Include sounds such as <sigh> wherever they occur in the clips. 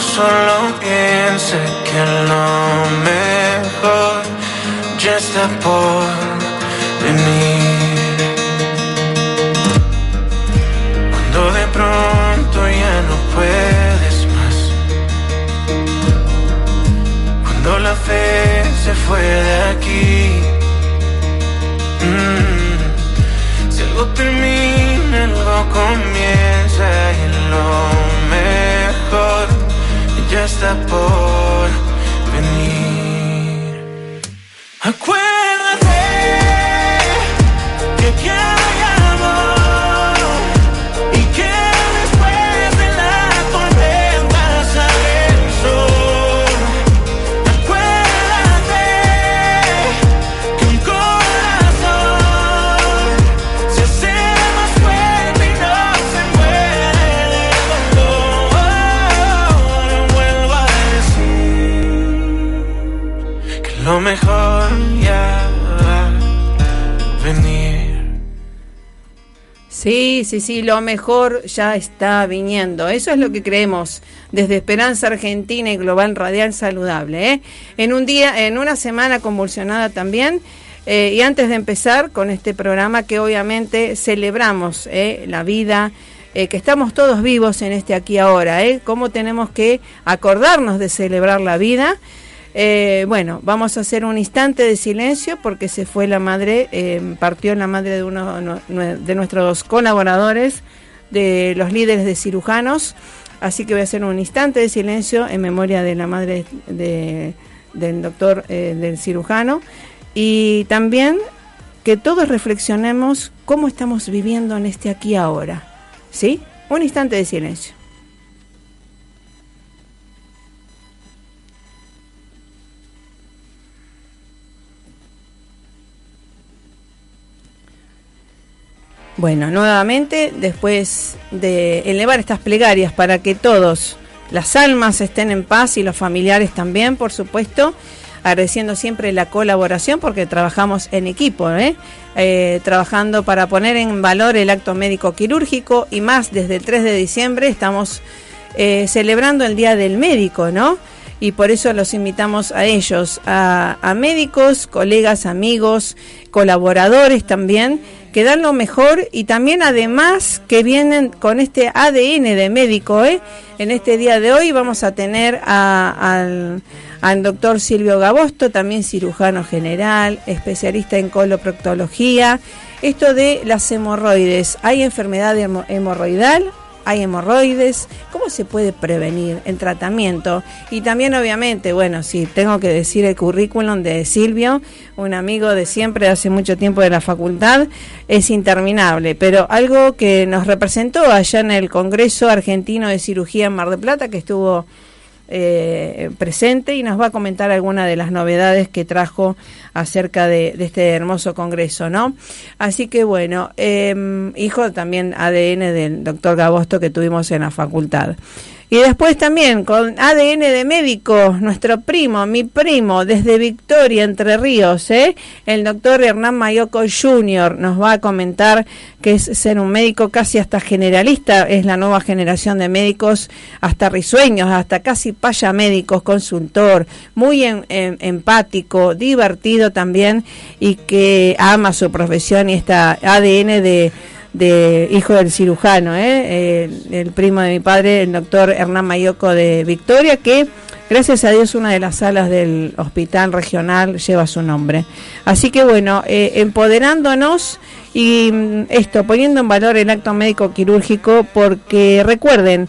solo piense que lo mejor ya está por venir. Cuando de pronto ya no puedes más. Cuando la fe se fue de aquí. Mm. Si algo termina, algo comienza y lo mejor ya está por venir. Acuérdate Sí, sí, lo mejor ya está viniendo. Eso es lo que creemos desde Esperanza Argentina y Global Radial Saludable. ¿eh? En un día, en una semana convulsionada también. eh, y antes de empezar con este programa que obviamente celebramos ¿eh? la vida, eh, que estamos todos vivos en este aquí ahora, ¿eh? cómo tenemos que acordarnos de celebrar la vida. Eh, bueno, vamos a hacer un instante de silencio porque se fue la madre, eh, partió la madre de uno de nuestros colaboradores, de los líderes de cirujanos. Así que voy a hacer un instante de silencio en memoria de la madre de- del doctor, eh, del cirujano. Y también que todos reflexionemos cómo estamos viviendo en este aquí ahora. ¿Sí? Un instante de silencio. Bueno, nuevamente, después de elevar estas plegarias para que todos, las almas estén en paz y los familiares también, por supuesto, agradeciendo siempre la colaboración porque trabajamos en equipo, ¿eh? Eh, trabajando para poner en valor el acto médico quirúrgico y más desde el 3 de diciembre estamos eh, celebrando el Día del Médico, ¿no? Y por eso los invitamos a ellos, a, médicos, colegas, amigos, colaboradores también, que dan lo mejor y también además que vienen con este ADN de médico. ¿eh? En este día de hoy vamos a tener a- al, al doctor Silvio Gabosto, también cirujano general, especialista en coloproctología. Esto de las hemorroides, ¿hay enfermedad hemo- hemorroidal? Hay hemorroides, cómo se puede prevenir en tratamiento. Y también obviamente, bueno, sí, tengo que decir el currículum de Silvio, un amigo de siempre, hace mucho tiempo de la facultad, es interminable, pero algo que nos representó allá en el Congreso Argentino de Cirugía en Mar del Plata, que estuvo eh, presente y nos va a comentar algunas de las novedades que trajo acerca de, este hermoso congreso, ¿no? Así que bueno, eh, hijo también ADN del doctor Gabosto que tuvimos en la facultad. Y después también con ADN de médico, nuestro primo, mi primo, desde Victoria, Entre Ríos, ¿eh? el doctor Hernán Mayoco Jr. nos va a comentar que es ser un médico casi hasta generalista, es la nueva generación de médicos, hasta risueños, hasta casi paya médicos, consultor, muy en- en- empático, divertido también y que ama su profesión y esta ADN de de hijo del cirujano, ¿eh? el, primo de mi padre, el doctor Hernán Mayoco de Victoria, que gracias a Dios una de las salas del hospital regional lleva su nombre. Así que bueno, eh, empoderándonos y mm, esto, poniendo en valor el acto médico quirúrgico, porque recuerden,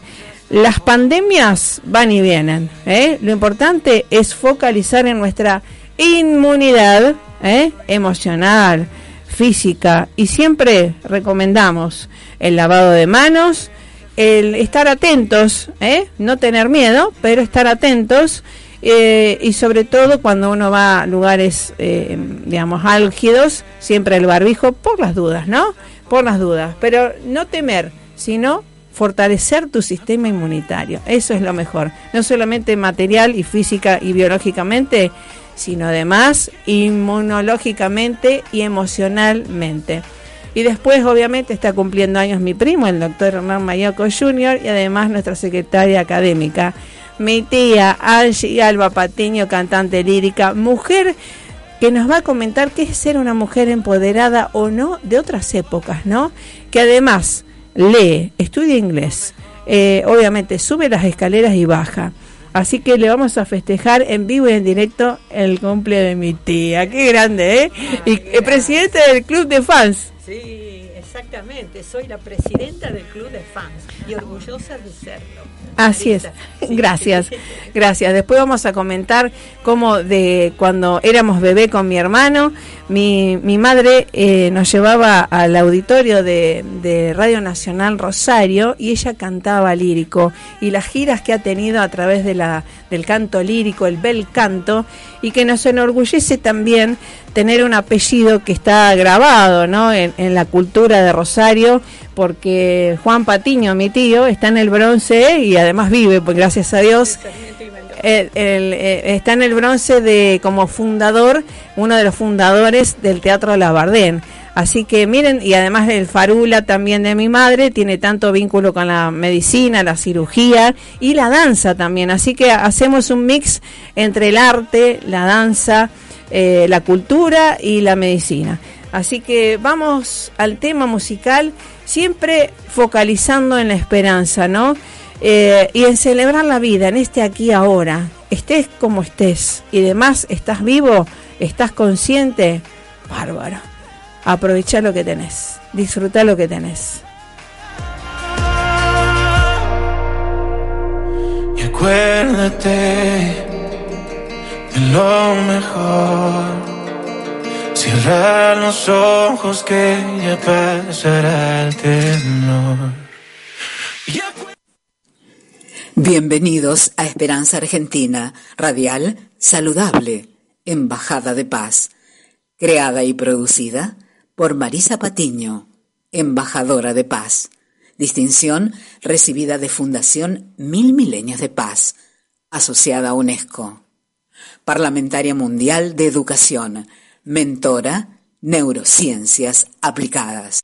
las pandemias van y vienen. ¿eh? Lo importante es focalizar en nuestra inmunidad ¿eh? emocional, física y siempre recomendamos el lavado de manos, el estar atentos, ¿eh? no tener miedo, pero estar atentos eh, y sobre todo cuando uno va a lugares, eh, digamos, álgidos, siempre el barbijo por las dudas, ¿no? Por las dudas, pero no temer, sino fortalecer tu sistema inmunitario. Eso es lo mejor. No solamente material y física y biológicamente, sino además inmunológicamente y emocionalmente. Y después, obviamente, está cumpliendo años mi primo, el doctor Hernán Mayoco Jr., y además nuestra secretaria académica, mi tía Angie Alba Patiño, cantante lírica, mujer que nos va a comentar qué es ser una mujer empoderada o no de otras épocas, ¿no? Que además lee, estudia inglés, eh, obviamente sube las escaleras y baja. Así que le vamos a festejar en vivo y en directo el cumple de mi tía. Qué grande, ¿eh? y el presidente del club de fans. Sí, exactamente. Soy la presidenta del club de fans y orgullosa de serlo. Así es. Gracias, <laughs> gracias. Después vamos a comentar cómo de cuando éramos bebé con mi hermano, mi, mi madre eh, nos llevaba al auditorio de, de Radio Nacional Rosario y ella cantaba lírico y las giras que ha tenido a través de la, del canto lírico, el bel canto, y que nos enorgullece también tener un apellido que está grabado ¿no? en, en la cultura de Rosario, porque Juan Patiño, mi tío, está en el bronce y además vive, pues gracias a Dios. El, eh, está en el bronce de como fundador, uno de los fundadores del Teatro Labardén. Así que miren, y además el farula también de mi madre, tiene tanto vínculo con la medicina, la cirugía y la danza también. Así que hacemos un mix entre el arte, la danza, eh, la cultura y la medicina. Así que vamos al tema musical, siempre focalizando en la esperanza, ¿no? Eh, y en celebrar la vida, en este aquí ahora, estés como estés y demás, estás vivo, estás consciente, bárbaro. Aprovechar lo que tenés, disfrutar lo que tenés. Y acuérdate de lo mejor. Cierra los ojos que ya pasará el temor. Bienvenidos a Esperanza Argentina, radial, saludable, Embajada de Paz, creada y producida por Marisa Patiño, embajadora de paz. Distinción recibida de Fundación Mil Milenios de Paz, asociada a UNESCO. Parlamentaria Mundial de Educación, mentora, neurociencias aplicadas.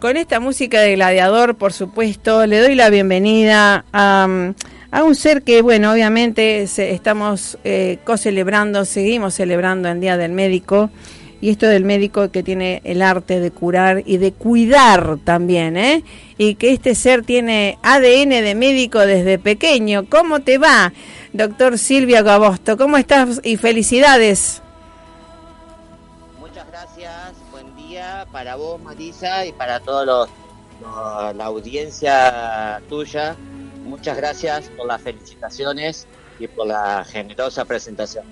Con esta música de Gladiador, por supuesto, le doy la bienvenida a, a un ser que, bueno, obviamente se- estamos eh, co-celebrando, seguimos celebrando el Día del Médico, y esto del médico que tiene el arte de curar y de cuidar también, ¿eh? Y que este ser tiene ADN de médico desde pequeño. ¿Cómo te va, doctor Silvia Gabosto? ¿Cómo estás? Y felicidades. Para vos Marisa y para todos los, los- la audiencia tuya. Muchas gracias por las felicitaciones y por la generosa presentación.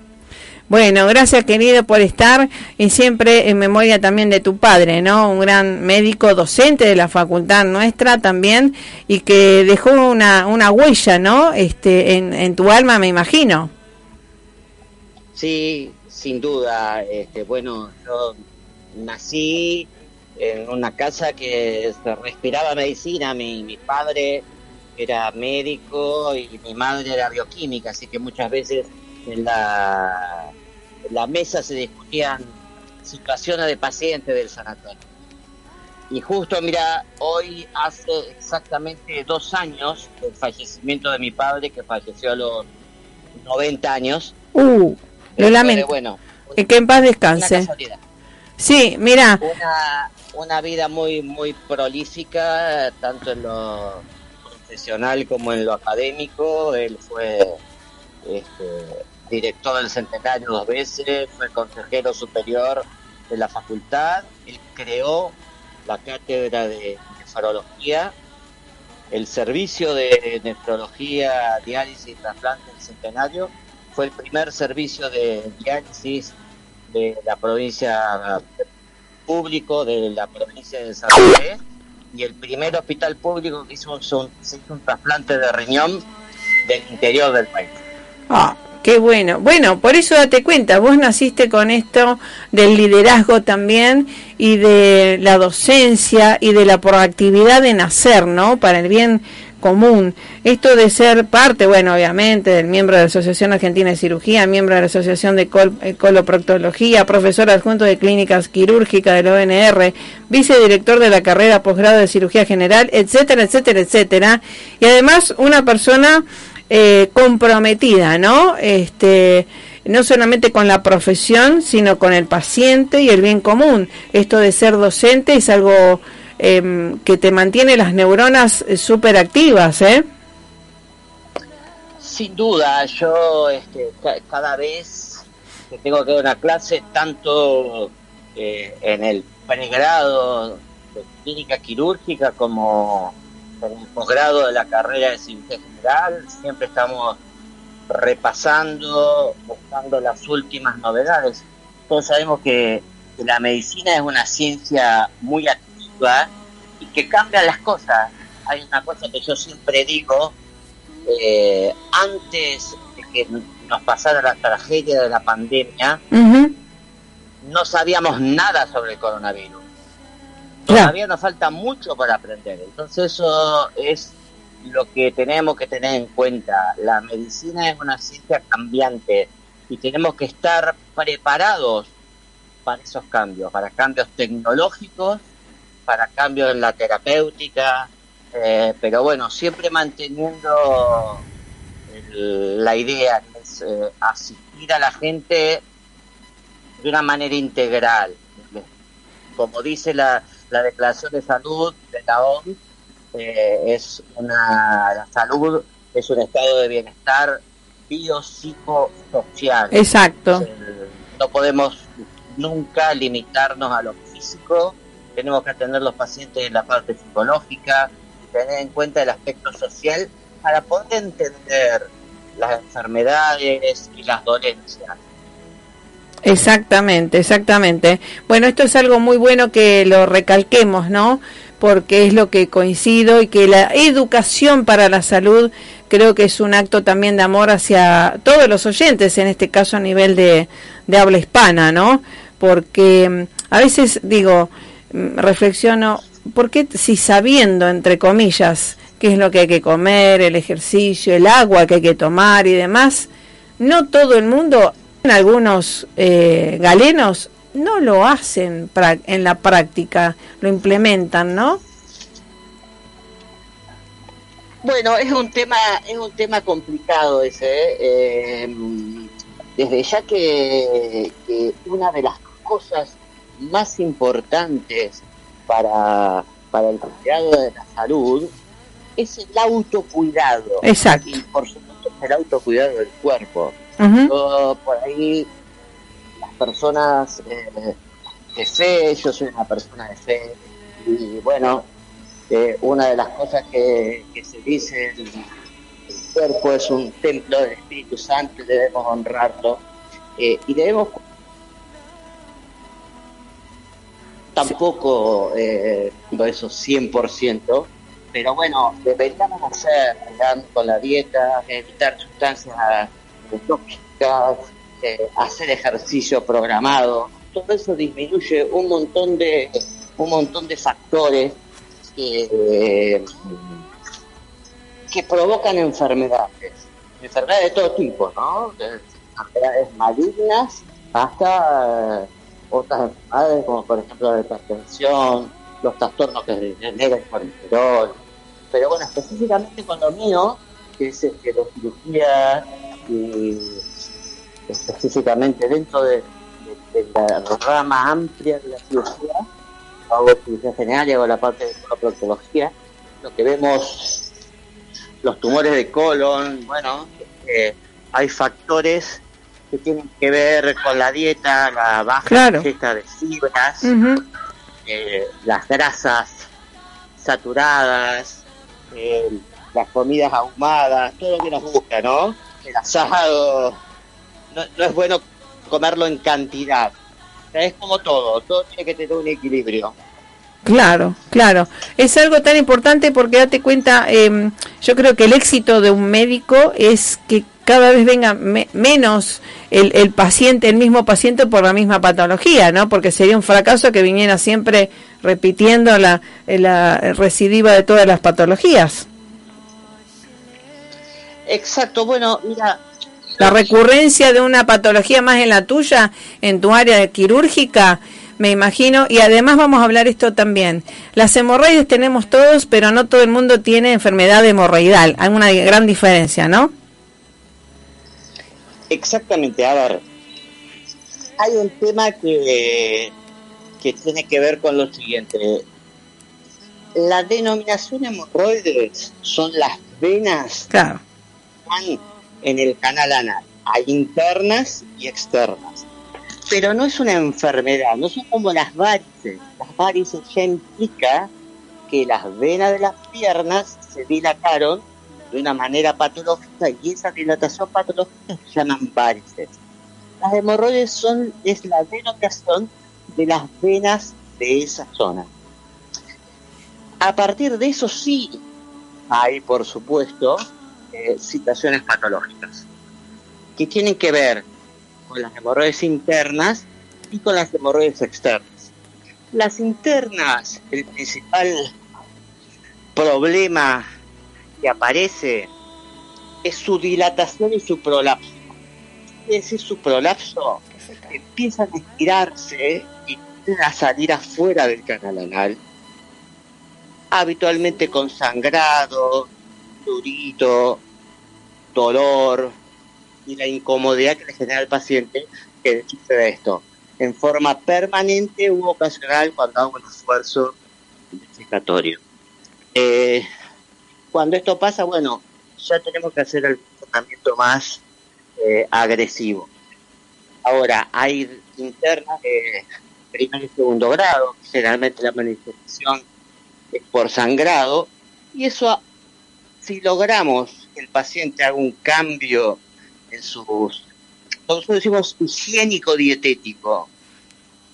Bueno, gracias querido por estar y siempre en memoria también de tu padre, ¿no? Un gran médico docente de la facultad nuestra también y que dejó una, una huella, ¿no? Este, en, en tu alma, me imagino. Sí, sin duda. Este, bueno, yo nací en una casa que se respiraba medicina. Mi, mi padre era médico y mi madre era bioquímica, así que muchas veces en la, en la mesa se discutían situaciones de pacientes del sanatorio. Y justo, mira, hoy hace exactamente dos años del fallecimiento de mi padre, que falleció a los 90 años. Uh, lo lamento. Bueno, Que en paz una descanse. casualidad. Sí, mira, Una, vida muy muy prolífica, tanto en lo profesional como en lo académico. Él fue este, director del Centenario dos veces, fue consejero superior de la facultad, él creó la cátedra de nefrología, el servicio de nefrología, diálisis y trasplante del Centenario, fue el primer servicio de diálisis de la provincia público de la provincia de Santa Fe y el primer hospital público que hizo un, se hizo un trasplante de riñón del interior del país. Ah, qué bueno. Bueno, por eso date cuenta, vos naciste con esto del liderazgo también y de la docencia y de la proactividad de nacer, ¿no? Para el bien común. Esto de ser parte, bueno, obviamente, del miembro de la Asociación Argentina de Cirugía, miembro de la Asociación de Col Coloproctología, profesor adjunto de Clínicas Quirúrgicas del ONR, vicedirector de la carrera posgrado de Cirugía General, etcétera, etcétera, etcétera. Y además una persona eh, comprometida, ¿no? Este no solamente con la profesión, sino con el paciente y el bien común. Esto de ser docente es algo eh, que te mantiene las neuronas eh, súper activas, ¿eh? Sin duda, yo este, cada vez que tengo que dar una clase, tanto eh, en el pregrado de clínica quirúrgica como en el posgrado de la carrera de cirugía general, siempre estamos repasando, buscando las últimas novedades. Todos sabemos que, que la medicina es una ciencia muy activa y que cambian las cosas. Hay una cosa que yo siempre digo, eh, antes de que nos pasara la tragedia de la pandemia, no sabíamos nada sobre el coronavirus. Todavía nos falta mucho por aprender. Entonces eso es lo que tenemos que tener en cuenta. La medicina es una ciencia cambiante y tenemos que estar preparados para esos cambios, para cambios tecnológicos para cambios en la terapéutica, eh, pero bueno, siempre manteniendo la idea que es eh, asistir a la gente de una manera integral. Como dice la, la Declaración de Salud de la OMS, eh, es una, la salud es un estado de bienestar biopsicosocial. Exacto. no podemos nunca limitarnos a lo físico, tenemos que atender los pacientes en la parte psicológica, tener en cuenta el aspecto social para poder entender las enfermedades y las dolencias. Exactamente, exactamente. Bueno, esto es algo muy bueno que lo recalquemos, ¿no? Porque es lo que coincido y que la educación para la salud creo que es un acto también de amor hacia todos los oyentes, en este caso a nivel de, de habla hispana, ¿no? Porque mm, a veces digo, reflexiono, ¿por qué si sabiendo, entre comillas, qué es lo que hay que comer, el ejercicio, el agua que hay que tomar y demás, no todo el mundo, algunos eh, galenos, no lo hacen en la práctica, lo implementan, ¿no? Bueno, es un tema, es un tema complicado ese. ¿eh? Em, desde ya que, que, una de las cosas más importantes para, para el cuidado de la salud es el autocuidado. Exacto. Y por supuesto el autocuidado del cuerpo. por ahí las personas eh, de fe, yo soy una persona de fe, y bueno, eh, una de las cosas que, se dice, el, cuerpo es un templo del Espíritu Santo y debemos honrarlo. Eh, y debemos tampoco eh, eso 100%, pero bueno, deberíamos hacer con la dieta, evitar sustancias tóxicas, eh, hacer ejercicio programado, todo eso disminuye un montón de un montón de factores que, que provocan enfermedades, enfermedades de todo tipo, ¿no? enfermedades malignas hasta otras enfermedades como por ejemplo la hipertensión, los trastornos que genera el colesterol. Pero bueno, específicamente con lo mío, que es que la cirugía y específicamente dentro de, la rama amplia de la cirugía, hago cirugía general y hago la parte de proctología, lo que vemos, los tumores de colon, bueno, eh, hay factores que tienen que ver con la dieta, la baja Claro. ingesta de fibras, eh, las grasas saturadas, eh, las comidas ahumadas, todo lo que nos gusta, ¿no? El asado, no, no es bueno comerlo en cantidad. O sea, es como todo, todo tiene que tener un equilibrio. Claro, claro. Es algo tan importante porque date cuenta, eh, yo creo que el éxito de un médico es que cada vez venga me- menos el, el paciente, el mismo paciente por la misma patología, ¿no? Porque sería un fracaso que viniera siempre repitiendo la, la recidiva de todas las patologías. Exacto, bueno, mira, La recurrencia de una patología más en la tuya, en tu área quirúrgica, me imagino, y además vamos a hablar esto también. Las hemorroides tenemos todos, pero no todo el mundo tiene enfermedad hemorroidal. Hay una gran diferencia, ¿no? Exactamente, a ver, hay un tema que, que tiene que ver con lo siguiente. La denominación hemorroides son las venas Claro. que están en el canal anal. Hay internas y externas. Pero no es una enfermedad, no son como las varices. Las varices ya implica que las venas de las piernas se dilataron de una manera patológica y esa dilatación patológica se llaman varices. Las hemorroides son, es la denotación de las venas de esa zona. A partir de eso sí hay, por supuesto, eh, situaciones patológicas que tienen que ver con las hemorroides internas y con las hemorroides externas. Las internas, el principal problema que aparece es su dilatación y su prolapso. Es decir, su prolapso empiezan a estirarse y a salir afuera del canal anal, habitualmente con sangrado, durito, dolor y la incomodidad que le genera al paciente que suceda esto en forma permanente u ocasional cuando hago un esfuerzo defecatorio. Eh, cuando esto pasa, bueno, ya tenemos que hacer el tratamiento más eh, agresivo. Ahora, hay internas de primer y segundo grado, generalmente la manifestación es por sangrado, y eso, si logramos que el paciente haga un cambio en sus, nosotros decimos higiénico dietético,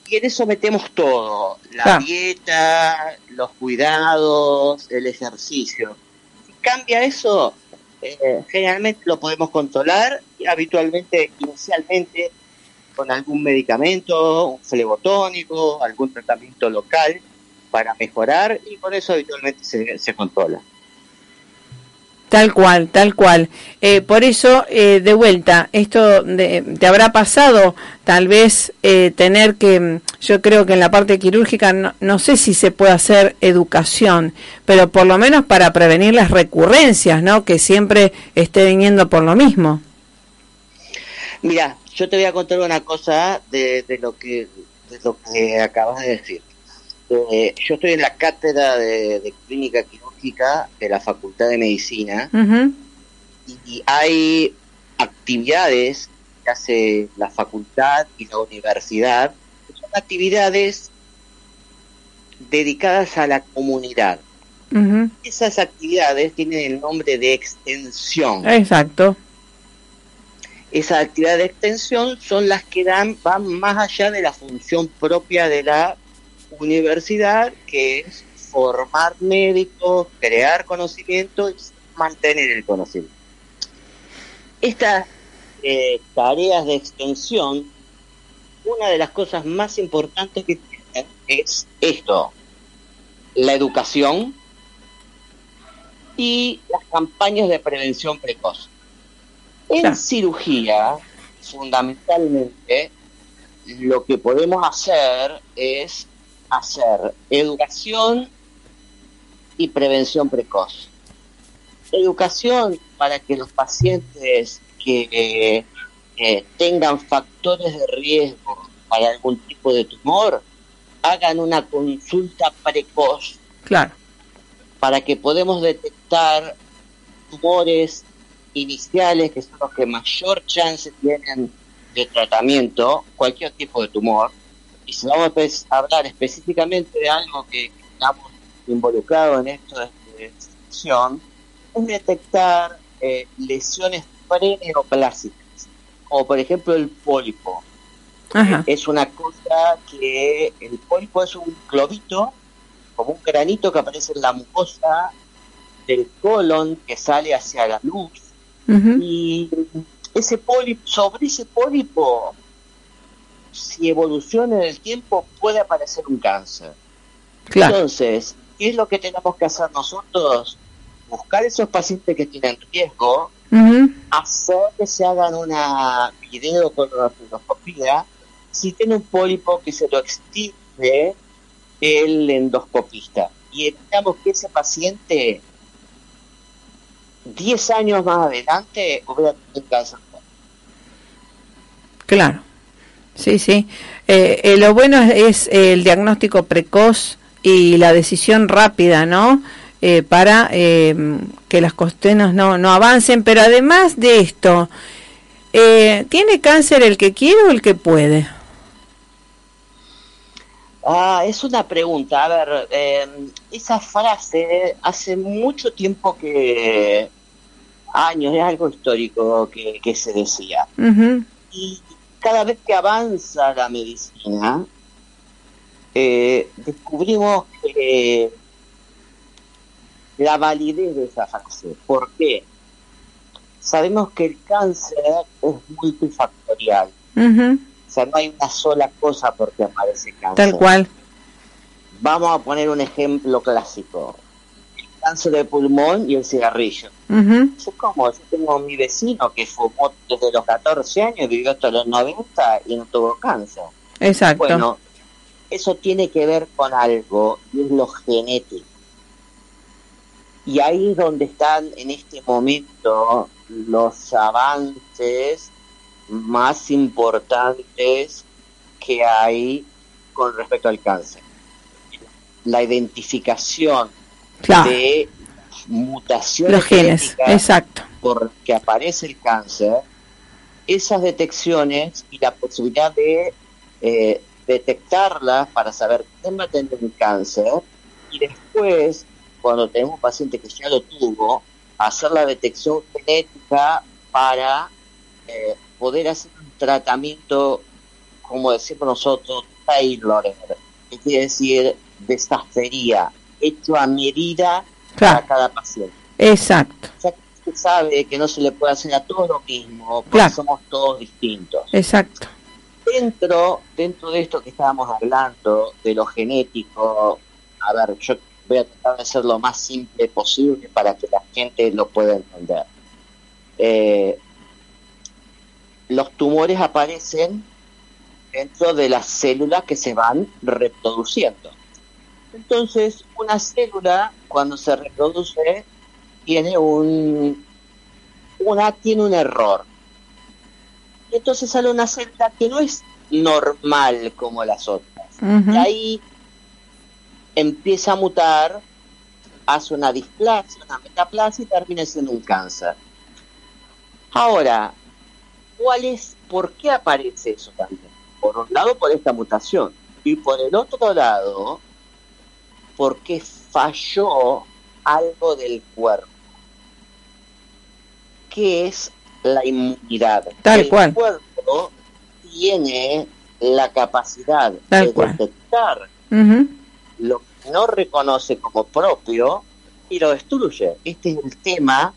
y en eso metemos todo, la Claro. dieta, los cuidados, el ejercicio. Cambia eso, eh, generalmente lo podemos controlar y habitualmente, inicialmente, con algún medicamento, un flebotónico, algún tratamiento local para mejorar y con eso habitualmente se, se controla. Tal cual, tal cual. Eh, por eso, eh, de vuelta, esto de- te habrá pasado tal vez eh, tener que, mm, yo creo que en la parte quirúrgica, no, no sé si se puede hacer educación, pero por lo menos para prevenir las recurrencias, ¿no? Que siempre esté viniendo por lo mismo. Mira, yo te voy a contar una cosa de, de lo que de lo que acabas de decir. Eh, yo estoy en la cátedra de, de clínica quirúrgica de la Facultad de Medicina y hay actividades que hace la facultad y la universidad, que son actividades dedicadas a la comunidad. Esas actividades tienen el nombre de extensión. Exacto. Esas actividades de extensión son las que dan, van más allá de la función propia de la universidad, que es formar médicos, crear conocimiento y mantener el conocimiento. Estas eh, tareas de extensión, una de las cosas más importantes que tienen es esto, la educación y las campañas de prevención precoz. En Claro. cirugía, fundamentalmente, lo que podemos hacer es hacer educación y prevención precoz. Educación para que los pacientes que eh, tengan factores de riesgo para algún tipo de tumor hagan una consulta precoz Claro. para que podamos detectar tumores iniciales, que son los que mayor chance tienen de tratamiento, cualquier tipo de tumor. Y si vamos a hablar específicamente de algo que estamos involucrados en esto de esta sección, es detectar eh, lesiones preneoplásicas, como por ejemplo el pólipo. Ajá. Es una cosa que el pólipo es un globito, como un granito que aparece en la mucosa del colon que sale hacia la luz y ese pólipo, sobre ese pólipo, si evoluciona en el tiempo, puede aparecer un cáncer. Claro. Entonces, ¿qué es lo que tenemos que hacer nosotros? Buscar esos pacientes que tienen riesgo, Ujú. hacer que se hagan una video con endoscopía, si tiene un pólipo que se lo extirpe el endoscopista y evitamos que ese paciente 10 años más adelante hubiera tenido cáncer. Claro. Sí, sí. Eh, eh, lo bueno es, es el diagnóstico precoz y la decisión rápida, ¿no? Eh, para eh, que las costenas no, no avancen. Pero además de esto, eh, ¿tiene cáncer el que quiere o el que puede? Ah, es una pregunta. A ver, eh, esa frase hace mucho tiempo que, años, es algo histórico que, que se decía. Y cada vez que avanza la medicina, eh, descubrimos que la validez de esa frase. ¿Por qué? Sabemos que el cáncer es multifactorial. O sea, no hay una sola cosa por qué aparece cáncer. Tal cual. Vamos a poner un ejemplo clásico. El cáncer de pulmón y el cigarrillo. Ujú. Yo como, yo tengo mi vecino que fumó desde los 14 años, vivió hasta los 90 y no tuvo cáncer. Exacto. Bueno, eso tiene que ver con algo, y es lo genético. Y ahí es donde están en este momento los avances más importantes que hay con respecto al cáncer. La identificación claro. de mutaciones Los genes. genéticas Exacto. por que aparece el cáncer, esas detecciones y la posibilidad de eh, detectarlas para saber quién va a tener el cáncer y después, cuando tenemos un paciente que ya lo tuvo, hacer la detección genética para eh, poder hacer un tratamiento, como decimos nosotros, tailored, que quiere decir desafía, hecho a medida Claro. para cada paciente Exacto. ya que usted sabe que no se le puede hacer a todos lo mismo, porque Claro. somos todos distintos. Exacto. Dentro, dentro de esto que estábamos hablando, de lo genético, a ver, yo voy a tratar de ser lo más simple posible para que la gente lo pueda entender. Eh, los tumores aparecen dentro de las células que se van reproduciendo. Entonces, una célula, cuando se reproduce, tiene un una tiene un error. Entonces sale una célula que no es normal como las otras. Y ahí empieza a mutar, hace una displasia, una metaplasia y termina siendo un cáncer. Ahora, ¿cuál es, por qué aparece eso también? Por un lado, por esta mutación. Y por el otro lado, porque falló algo del cuerpo, que es la inmunidad. Tal el cual. cuerpo tiene la capacidad Tal de cual. detectar lo que no reconoce como propio y lo destruye. Este es el tema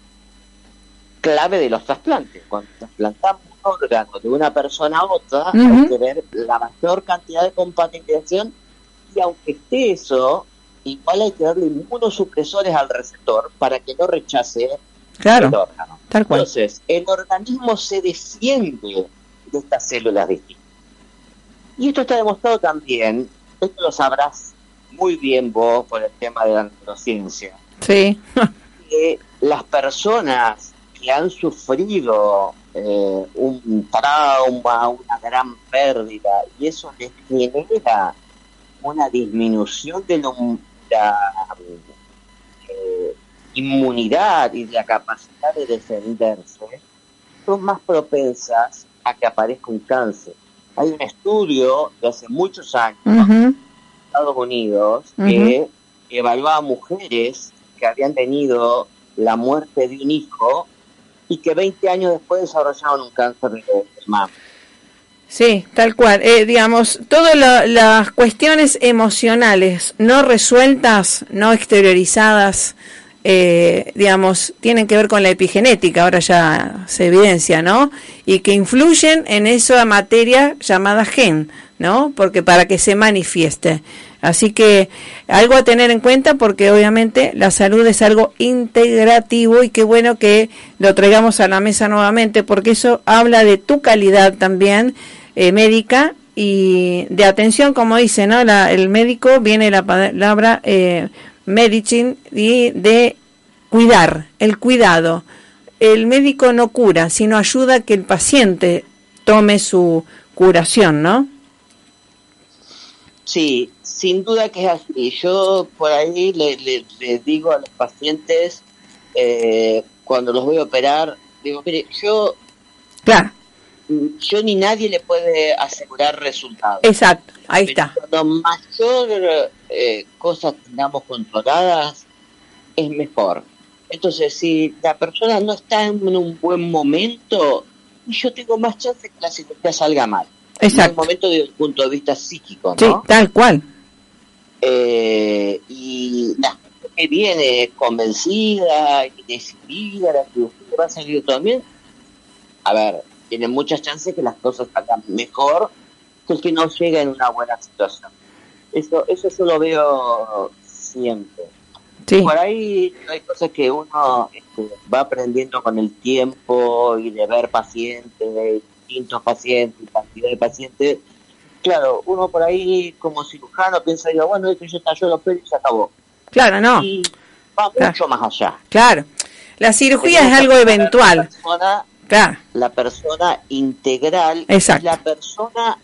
clave de los trasplantes. Cuando trasplantamos un órgano de una persona a otra, hay que ver la mayor cantidad de compatibilización y aunque esté eso, igual hay que darle inmunosupresores al receptor para que no rechace Claro. órgano. Tal cual. Entonces, el organismo se defiende de estas células distintas. Y esto está demostrado también, esto lo sabrás muy bien vos por el tema de la neurociencia, Sí. que las personas que han sufrido eh, un trauma, una gran pérdida, y eso les genera una disminución de la, la, inmunidad y la capacidad de defenderse, son más propensas a que aparezca un cáncer. Hay un estudio de hace muchos años en Estados Unidos que evaluaba mujeres que habían tenido la muerte de un hijo y que 20 años después desarrollaron un cáncer de de mama. Sí, tal cual. Eh, digamos, todas la- las cuestiones emocionales no resueltas, no exteriorizadas, eh, digamos, tienen que ver con la epigenética, ahora ya se evidencia, ¿no? Y que influyen en esa materia llamada gen, ¿no? Porque para que se manifieste. Así que algo a tener en cuenta porque obviamente la salud es algo integrativo y qué bueno que lo traigamos a la mesa nuevamente porque eso habla de tu calidad también eh, médica y de atención, como dice, ¿no? La, el médico viene la palabra eh, medicine y de cuidar, el cuidado. El médico no cura, sino ayuda a que el paciente tome su curación, ¿no? Sí, sin duda que es así. Yo por ahí le, le- le digo a los pacientes, eh, cuando los voy a operar, digo, mire, yo, Claro, yo ni nadie le puede asegurar resultados. exacto, ahí Pero está. Cuando mayor eh, cosas tengamos controladas, es mejor. Entonces, si la persona no está en un buen momento, yo tengo más chance que la cirugía salga mal. En un Exacto. momento desde el punto de vista psíquico, Sí, tal cual. Eh, y la gente que viene convencida y decidida, la cirugía va a salir todo bien, a ver, tiene muchas chances que las cosas salgan mejor que el que no llega en una buena situación. Eso, eso yo lo veo siempre. Sí, Por ahí hay cosas que uno este, va aprendiendo con el tiempo y de ver pacientes, de distintos pacientes, cantidad de pacientes. Claro, uno por ahí como cirujano piensa, digo, bueno, esto ya está, yo lo opero y se acabó. claro, no, Y va Claro. mucho más allá. claro. La cirugía es algo eventual, persona, claro, la persona integral, Exacto. la persona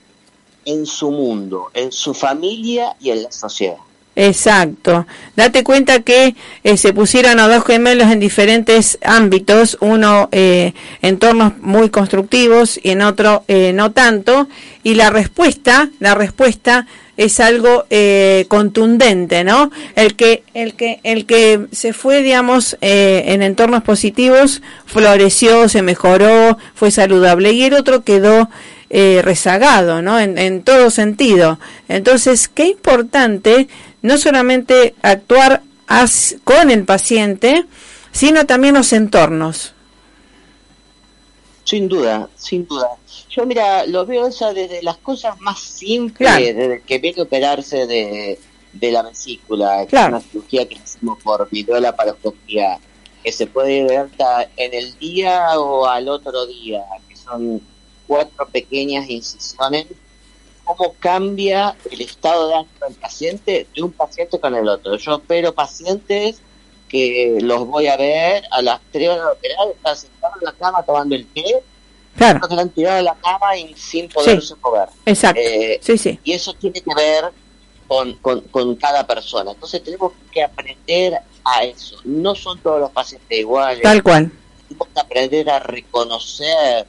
en su mundo, en su familia y en la sociedad. exacto. Date cuenta que eh, se pusieron a dos gemelos en diferentes ámbitos, uno eh, entornos muy constructivos y en otro eh, no tanto, y la respuesta, la respuesta es algo eh, contundente, ¿no? El que, el que, el que se fue, digamos, eh, en entornos positivos, floreció, se mejoró, fue saludable, y el otro quedó eh, rezagado, ¿no? En, en todo sentido. Entonces, qué importante no solamente actuar con el paciente, sino también los entornos. Sin duda, sin duda. Yo, mira, lo veo esa desde las cosas más simples, Claro. desde que viene a operarse de, de la vesícula, que Claro. es una cirugía que hacemos por videolaparoscopía, que se puede ver hasta en el día o al otro día, que son cuatro pequeñas incisiones, cómo cambia el estado de ánimo del paciente de un paciente con el otro. Yo opero pacientes que los voy a ver a las tres horas de operar, están sentados en la cama tomando el té, Claro, que la han tirado de la cama y sin poderse mover. exacto. Eh, Sí, sí. y eso tiene que ver con, con, con cada persona. Entonces tenemos que aprender a eso. No son todos los pacientes iguales. Tal cual. Tenemos que aprender a reconocer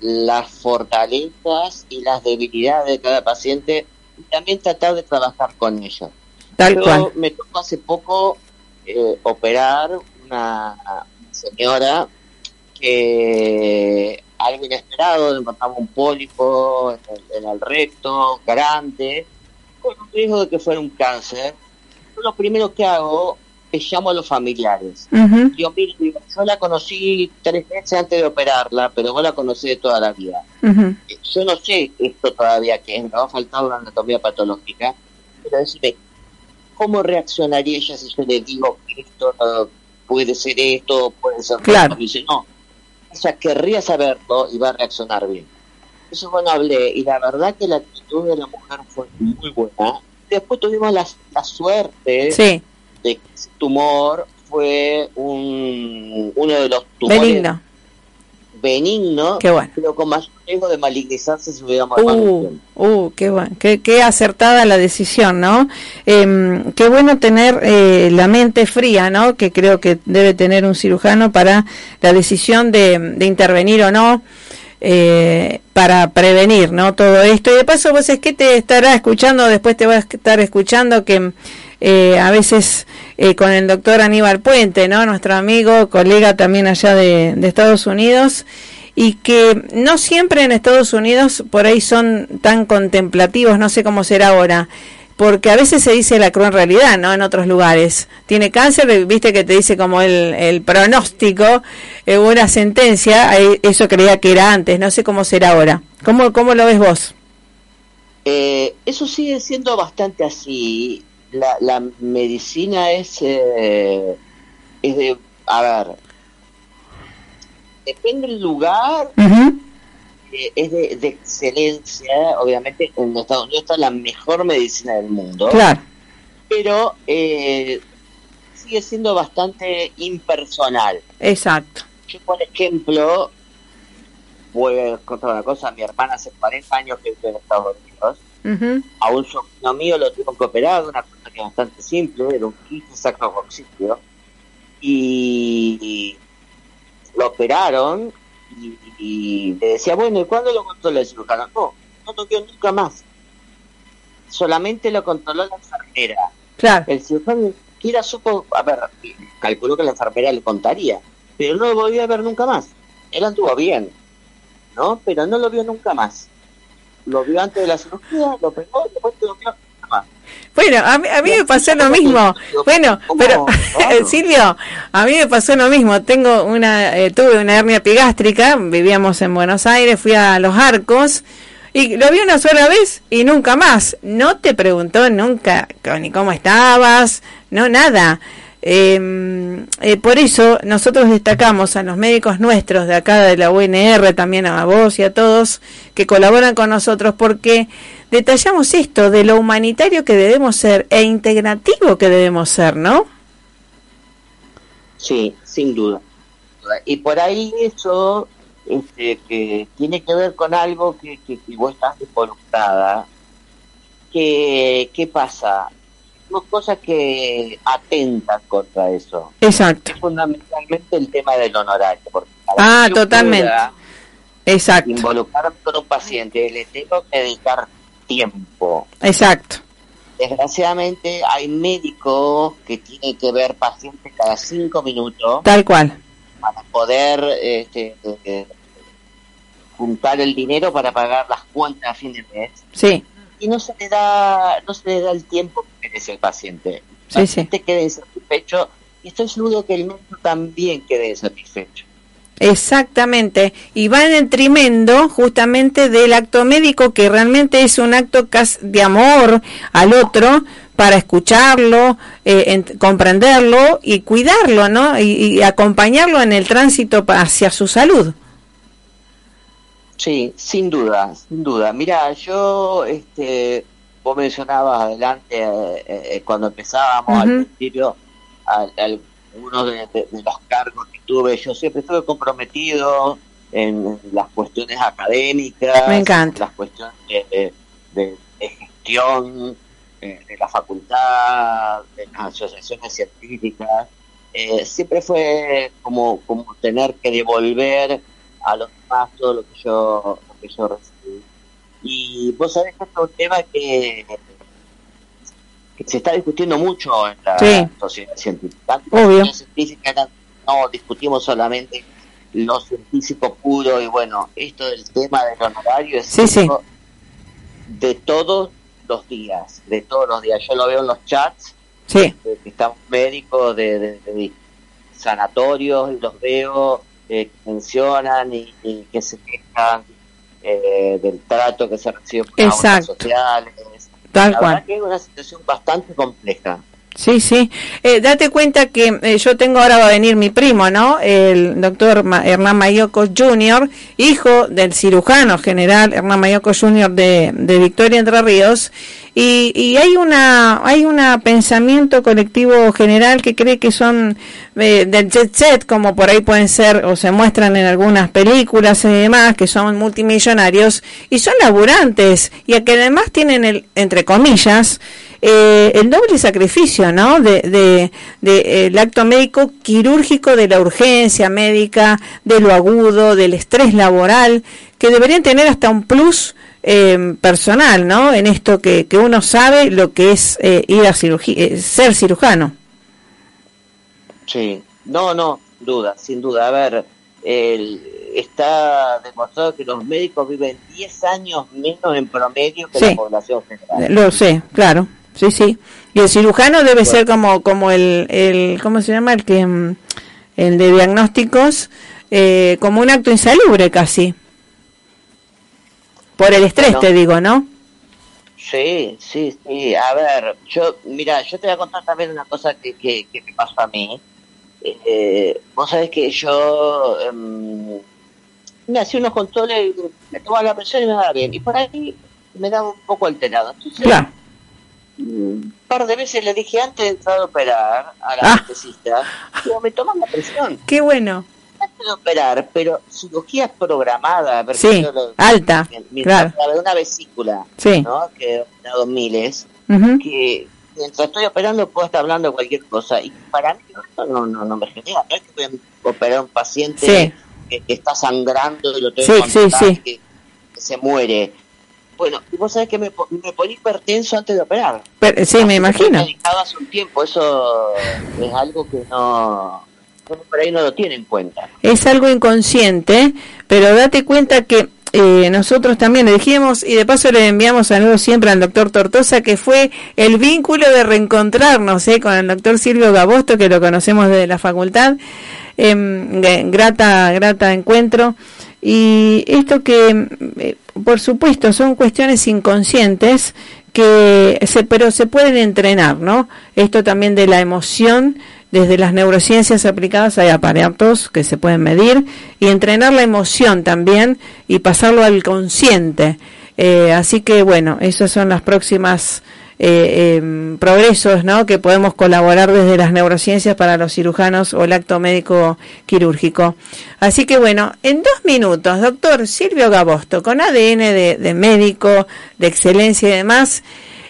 las fortalezas y las debilidades de cada paciente y también tratar de trabajar con ellos. Tal Yo cual. me tocó hace poco eh, operar una señora que algo inesperado, le encontramos un pólipo en el, en el recto, grande, con un riesgo de que fuera un cáncer. Yo lo primero que hago es llamo a los familiares. Ujú, Digo, mire, digo, yo la conocí tres meses antes de operarla, pero vos la conocí de toda la vida. Yo no sé esto todavía que es, me va a faltar una anatomía patológica, pero decime, ¿cómo reaccionaría ella si yo le digo que esto puede ser esto, puede ser Claro. Y dice, no, ella querría saberlo y va a reaccionar bien. Eso bueno hablé, y la verdad que la actitud de la mujer fue muy buena. Después tuvimos la, la suerte Sí, de que ese tumor fue un, uno de los tumores benigno. Benigno, Qué bueno. pero con mayor riesgo de malignizarse si hubiéramos más Uh, uh, qué bueno, qué, qué acertada la decisión, ¿no? Em, qué bueno tener eh, la mente fría, ¿no? Que creo que debe tener un cirujano para la decisión de, de intervenir o no, eh, para prevenir, ¿no? Todo esto. Y de paso, vos es que te estará escuchando, después te vas a estar escuchando que eh, a veces eh, con el doctor Aníbal Puente, ¿no? Nuestro amigo, colega también allá de, Estados Unidos y que no siempre en Estados Unidos por ahí son tan contemplativos, no sé cómo será ahora, porque a veces se dice la cruel realidad, ¿no? En otros lugares. Tiene cáncer, viste que te dice como el, el pronóstico, eh, una sentencia, eso creía que era antes, no sé cómo será ahora. ¿Cómo, cómo lo ves vos? Eh, eso sigue siendo bastante así. La, la medicina es, eh, es de, a ver, depende del lugar, eh, es de, de excelencia. Obviamente en Estados Unidos está la mejor medicina del mundo, Claro, pero eh, sigue siendo bastante impersonal. exacto. Yo, por ejemplo, voy a contar una cosa, mi hermana hace 40 años que vive en Estados Unidos. Ujú, a un sobrino mío lo que operar, una es bastante simple, era un quiste sacrococcipio, y lo operaron y, y le decía, bueno, ¿y cuándo lo controló el cirujano? No, no lo vio nunca más. Solamente lo controló la enfermera. Claro, El cirujano siquiera supo, a ver, calculó que la enfermera le contaría, pero no lo volvió a ver nunca más. Él anduvo bien, ¿no? Pero no lo vio nunca más. Lo vio antes de la cirugía, lo pegó y después lo vio nunca más. Bueno, a mí, a mí me pasó lo mismo. Bueno, pero <laughs> Claro. Silvio, a mí me pasó lo mismo. Tengo una, eh, tuve una hernia epigástrica, vivíamos en Buenos Aires, fui a Los Arcos y lo vi una sola vez y nunca más. No te preguntó nunca ni cómo estabas, no nada. Eh, eh, por eso nosotros destacamos a los médicos nuestros de acá de la UNR, también a vos y a todos que colaboran con nosotros, porque detallamos esto de lo humanitario que debemos ser e integrativo que debemos ser, ¿no? Sí, sin duda. Y por ahí eso este, que tiene que ver con algo que, que, que vos estás involucrada. Que, ¿Qué pasa? Cosas que atentan contra eso. Exacto, Es fundamentalmente el tema del honorario. Porque Ah, totalmente. exacto, Involucrarme con un paciente, le tengo que dedicar tiempo. exacto, Desgraciadamente hay médicos que tienen que ver pacientes cada cinco minutos tal cual. para poder este, eh, juntar el dinero para pagar las cuentas a fin de mes Sí, y no se le da no se le da el tiempo que merece el paciente. El Sí, paciente quede insatisfecho y estoy seguro que el médico también quede insatisfecho. exactamente. Y va en detrimento justamente del acto médico que realmente es un acto de amor al otro para escucharlo, eh, comprenderlo y cuidarlo, ¿no? Y, y acompañarlo en el tránsito hacia su salud. Sí, sin duda, sin duda. Mira, yo, este, vos mencionabas adelante, eh, eh, cuando empezábamos al principio, al- al- uno de, de- de los cargos que tuve, yo siempre estuve comprometido en las cuestiones académicas, Me encanta. las cuestiones de, gestión eh, de la facultad, de las asociaciones científicas. Eh, siempre fue como, como tener que devolver a los demás todo lo que yo, lo que yo recibí. Y vos sabés que es un tema que, que se está discutiendo mucho en la Sí. sociedad científica. Obvio. no discutimos solamente lo científico puro y bueno, esto del tema del honorario es Sí, de todos los días, de todos los días. Yo lo veo en los chats, Sí, que están médicos de, de- de sanatorios los veo eh, que mencionan y, y que se quejan eh, del trato que se recibe por las sociales. tal La cual. verdad que es una situación bastante compleja. Sí, sí. Eh, date cuenta que eh, yo tengo ahora va a venir mi primo, ¿no? El doctor Hernán Mayocos Jr., hijo del cirujano general Hernán Mayocos Jr. de, de Victoria Entre Ríos. y, y hay una hay un pensamiento colectivo general que cree que son eh, del jet set, como por ahí pueden ser o se muestran en algunas películas y demás, que son multimillonarios y son laburantes y que además tienen el, entre comillas, eh, el doble sacrificio, ¿no? De, de, de, el acto médico quirúrgico de la urgencia médica, de lo agudo, del estrés laboral, que deberían tener hasta un plus eh, personal, ¿no? En esto que, que uno sabe lo que es eh, ir a cirugía, eh, ser cirujano. Sí, no, no, duda, sin duda. A ver, el, está demostrado que los médicos viven 10 años menos en promedio que Sí. la población general. Lo sé, claro, sí, sí. Y el cirujano debe ser como como el, el ¿cómo se llama? El que mm, el de diagnósticos eh, como un acto insalubre casi. Por el estrés, Bueno. te digo, ¿no? Sí, sí, sí. A ver, yo, mira, yo te voy a contar también una cosa que, que, que me pasó a mí. Eh, vos sabés que yo em, me hacía unos controles, me tomaba la presión y me daba bien. Y por ahí me daba un poco alterado. Entonces, Claro. Un par de veces le dije antes de entrar a operar a la Ah. anestesista, digo, me toman la presión. Qué bueno. Antes de operar, pero cirugía programada. Sí, lo- alta, mientras claro. de una vesícula, Sí. ¿no? Que he operado miles que mientras estoy operando puedo estar hablando de cualquier cosa y para mí esto no, no, no me genera no es que voy a operar a un paciente Sí. que, que está sangrando y lo tengo Sí, que se muere bueno y vos sabés que me, me poní hipertenso antes de operar Pero- sí, me Así imagino. medicado hace un tiempo eso es algo que no por ahí no lo tiene en cuenta es algo inconsciente, pero date cuenta que eh, nosotros también le dijimos y de paso le enviamos saludos siempre al doctor Tortosa, que fue el vínculo de reencontrarnos eh, con el doctor Silvio Gabosto, que lo conocemos desde la facultad. G- grata, grata encuentro. Y esto que, eh, por supuesto, son cuestiones inconscientes que se, pero se pueden entrenar, ¿no? Esto también de la emoción, desde las neurociencias aplicadas hay aparatos que se pueden medir y entrenar la emoción también y pasarlo al consciente. Eh, así que bueno, esas son las próximas eh, em, progresos, ¿no? Que podemos colaborar desde las neurociencias para los cirujanos o el acto médico quirúrgico. Así que bueno, en dos minutos, doctor Silvio Gabosto, con ADN de, médico, de excelencia y demás,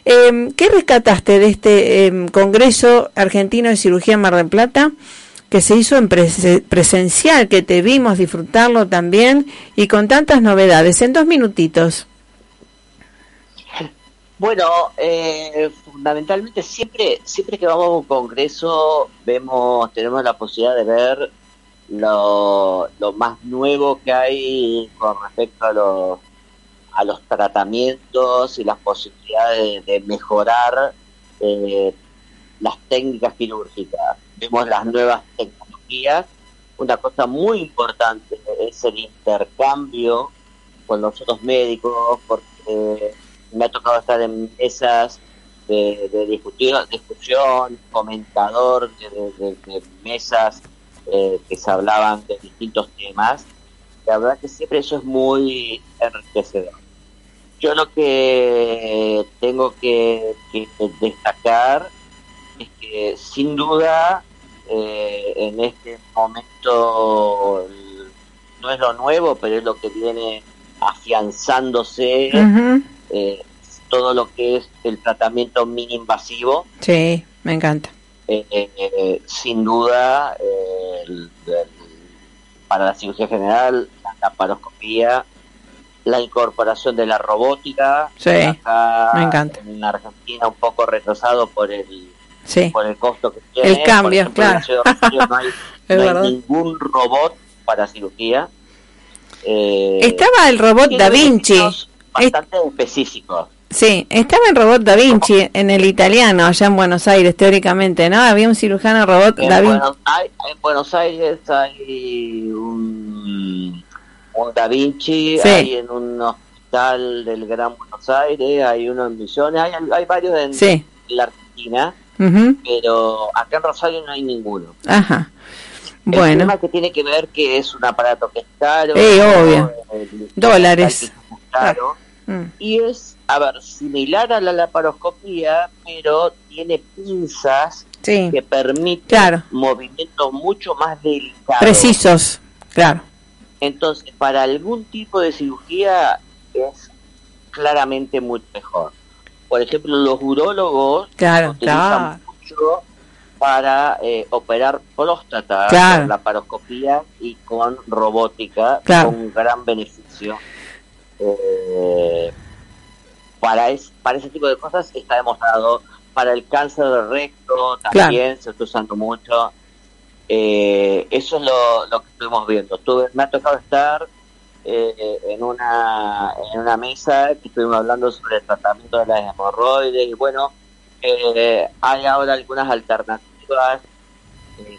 eh, ¿qué rescataste de este eh, Congreso Argentino de Cirugía en Mar del Plata? que se hizo en prese- presencial, que te vimos disfrutarlo también y con tantas novedades. En dos minutitos. Bueno, eh, fundamentalmente siempre, siempre que vamos a un congreso vemos, tenemos la posibilidad de ver lo, lo más nuevo que hay con respecto a los a los tratamientos y las posibilidades de, de mejorar eh, las técnicas quirúrgicas. Vemos las nuevas tecnologías. Una cosa muy importante es el intercambio con los otros médicos, porque me ha tocado estar en mesas de, de discusión, comentador de, mesas eh, que se hablaban de distintos temas. La verdad que siempre eso es muy enriquecedor. Yo lo que tengo que, que destacar es que sin duda eh, en este momento no es lo nuevo, pero es lo que viene afianzándose. Eh, todo lo que es el tratamiento mini invasivo, Sí, me encanta. eh, eh, eh, sin duda, eh, el- el- para la cirugía general, la laparoscopía, la incorporación de la robótica, Sí, acá me encanta. en Argentina un poco retrasado por el Sí, por el costo que tiene. El cambio, ejemplo, claro. no hay, <laughs> no hay ningún robot para cirugía. Eh, estaba el robot Da Vinci. beneficios Bastante específicos. Sí, estaba el robot Da Vinci en el italiano, allá en Buenos Aires, teóricamente, ¿no? Había un cirujano robot En Da Vinci. Buenos, en Buenos Aires hay un, un Da Vinci, Sí. hay en un hospital del Gran Buenos Aires, hay uno en Misiones, hay, hay varios en, Sí. la Argentina, pero acá en Rosario no hay ninguno. Ajá. El Bueno, tema que tiene que ver que es un aparato que es caro. Eh, obvio. el- Dólares. el caro. Mm. y es, a ver, similar a la laparoscopía, pero tiene pinzas Sí, que permiten Claro. movimientos mucho más delicados. precisos, claro. Entonces, para algún tipo de cirugía es claramente mucho mejor. Por ejemplo, los urólogos Claro, utilizan claro. mucho para eh, operar próstata Claro. con laparoscopía y con robótica Claro. con gran beneficio. Eh, para, es, para ese tipo de cosas está demostrado. Para el cáncer de recto también se está usando mucho. Eh, eso es lo, lo que estuvimos viendo. Estuve- me ha tocado estar eh, en una en una mesa que estuvimos hablando sobre el tratamiento de las hemorroides y bueno, eh, hay ahora algunas alternativas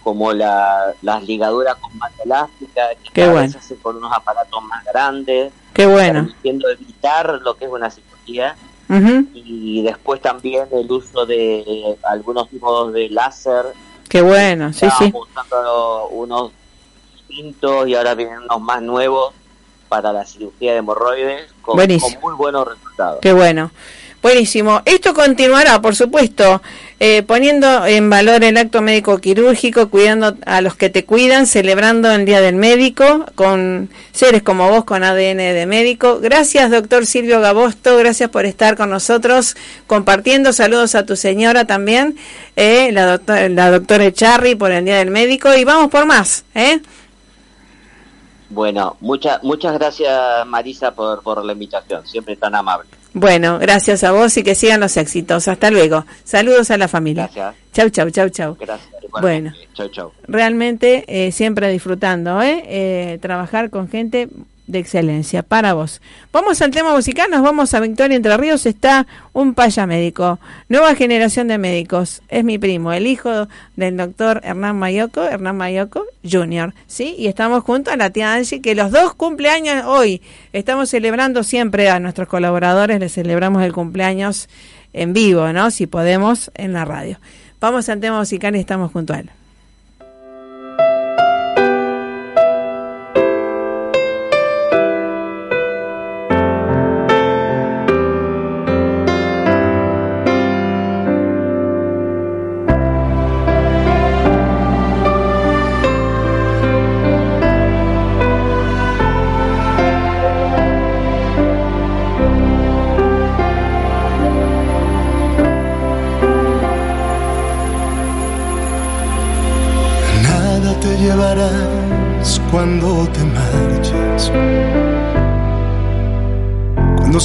como la, las ligaduras con malla elástica que Qué cada bueno. vez se hacen con unos aparatos más grandes, Qué bueno. permitiendo evitar lo que es una cirugía y después también el uso de algunos tipos de láser Qué bueno, sí, sí. Usando unos distintos y ahora vienen unos más nuevos para la cirugía de hemorroides con, con muy buenos resultados. Qué bueno. Buenísimo. Esto continuará, por supuesto, eh, poniendo en valor el acto médico quirúrgico, cuidando a los que te cuidan, celebrando el Día del Médico con seres como vos con ADN de médico. Gracias, doctor Silvio Gabosto, gracias por estar con nosotros compartiendo. Saludos a tu señora también, eh, la, doctora, la doctora Echarri por el Día del Médico. Y vamos por más, ¿eh? Bueno, muchas muchas gracias Marisa por, por la invitación, siempre tan amable. Bueno, gracias a vos y que sigan los éxitos. Hasta luego. Saludos a la familia. Gracias, Chau, chau, chau, chau. gracias. Bueno. Chau, chau. realmente eh, siempre disfrutando, ¿eh? Eh, trabajar con gente de excelencia para vos. Vamos al tema musical, nos vamos a Victoria Entre Ríos, está un paya médico, nueva generación de médicos, es mi primo, el hijo del doctor Hernán Mayoco, Hernán Mayoco Jr., ¿sí? Y estamos junto a la tía Angie, que los dos cumpleaños hoy, estamos celebrando siempre a nuestros colaboradores, les celebramos el cumpleaños en vivo, ¿no? Si podemos, en la radio. Vamos al tema musical y estamos junto a él.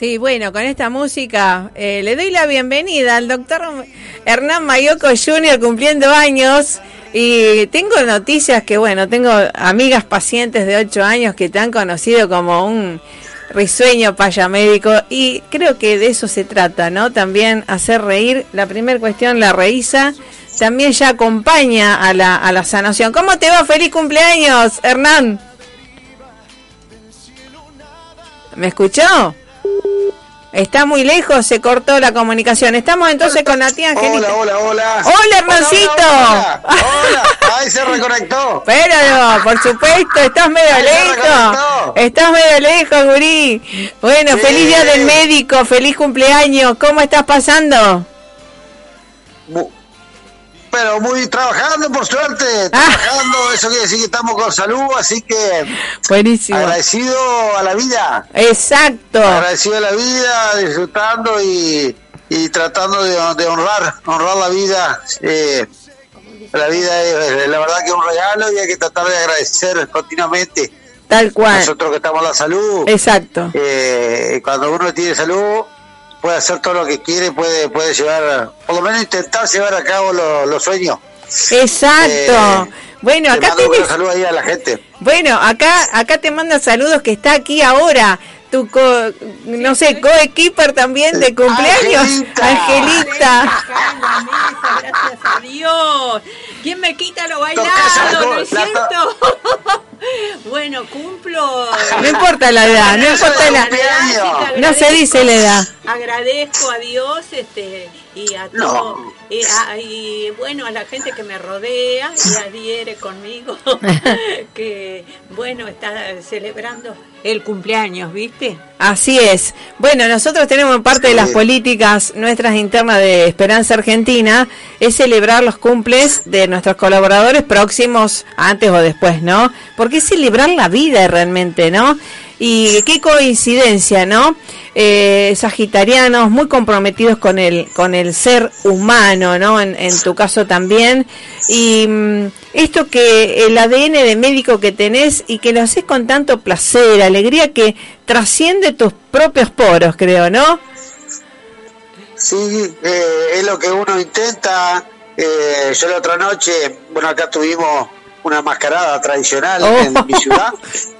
Sí, bueno, con esta música eh, le doy la bienvenida al doctor Hernán Mayoco Jr. cumpliendo años. Y tengo noticias que, bueno, tengo amigas pacientes de 8 años que te han conocido como un risueño payamédico y creo que de eso se trata, ¿no? También hacer reír. La primera cuestión, la reísa, también ya acompaña a la, a la sanación. ¿Cómo te va? ¡Feliz cumpleaños, Hernán! ¿Me escuchó? Está muy lejos, se cortó la comunicación. Estamos entonces con la tía Angelita. Hola, hola, hola. Hola, Hernancito. Hola, hola, hola. Ahí se reconectó. <laughs> Pero, por supuesto, estás medio lejos. Estás medio lejos, gurí. Bueno, Sí. feliz día del médico, feliz cumpleaños. ¿Cómo estás pasando? Mu- Pero muy trabajando, por suerte. Ah. Trabajando, eso quiere decir que estamos con salud, así que Buenísimo. agradecido a la vida. Exacto. Agradecido a la vida, disfrutando y, y tratando de, de honrar, honrar la vida. Eh, la vida es la verdad que es un regalo y hay que tratar de agradecer continuamente. Tal cual. Nosotros que estamos en la salud. Exacto. eh, cuando uno tiene salud puede hacer todo lo que quiere, puede puede llevar, por lo menos intentar llevar a cabo lo- los sueños. Exacto. Eh, bueno, Te acá mando buena tenés, salud ahí a la gente. bueno, acá acá te manda saludos que está aquí ahora. tu co, no sé, coequiper también de cumpleaños, Angelita. Gracias a Dios. ¿Quién me quita lo bailado? ¿No es cierto? <laughs> bueno, cumplo. No importa la edad, no importa la edad. No se dice la edad. Agradezco a Dios este, y a No. todo. Y, a- y, bueno, a la gente que me rodea y adhiere conmigo. <laughs> que bueno, está celebrando el cumpleaños, ¿viste? Así es. Bueno, nosotros tenemos parte de las políticas nuestras internas de Esperanza Argentina, es celebrar los cumples de nuestros colaboradores próximos, antes o después, ¿no? Porque es celebrar la vida realmente, ¿no? Y qué coincidencia, ¿no? Eh, sagitarianos muy comprometidos con el con el ser humano, ¿no? En, en tu caso también. Y mm, esto que el ADN de médico que tenés y que lo haces con tanto placer, alegría que trasciende tus propios poros, creo, ¿no? Sí, eh, es lo que uno intenta. Eh, yo la otra noche, bueno, acá tuvimos una mascarada tradicional Oh. en mi ciudad, <laughs>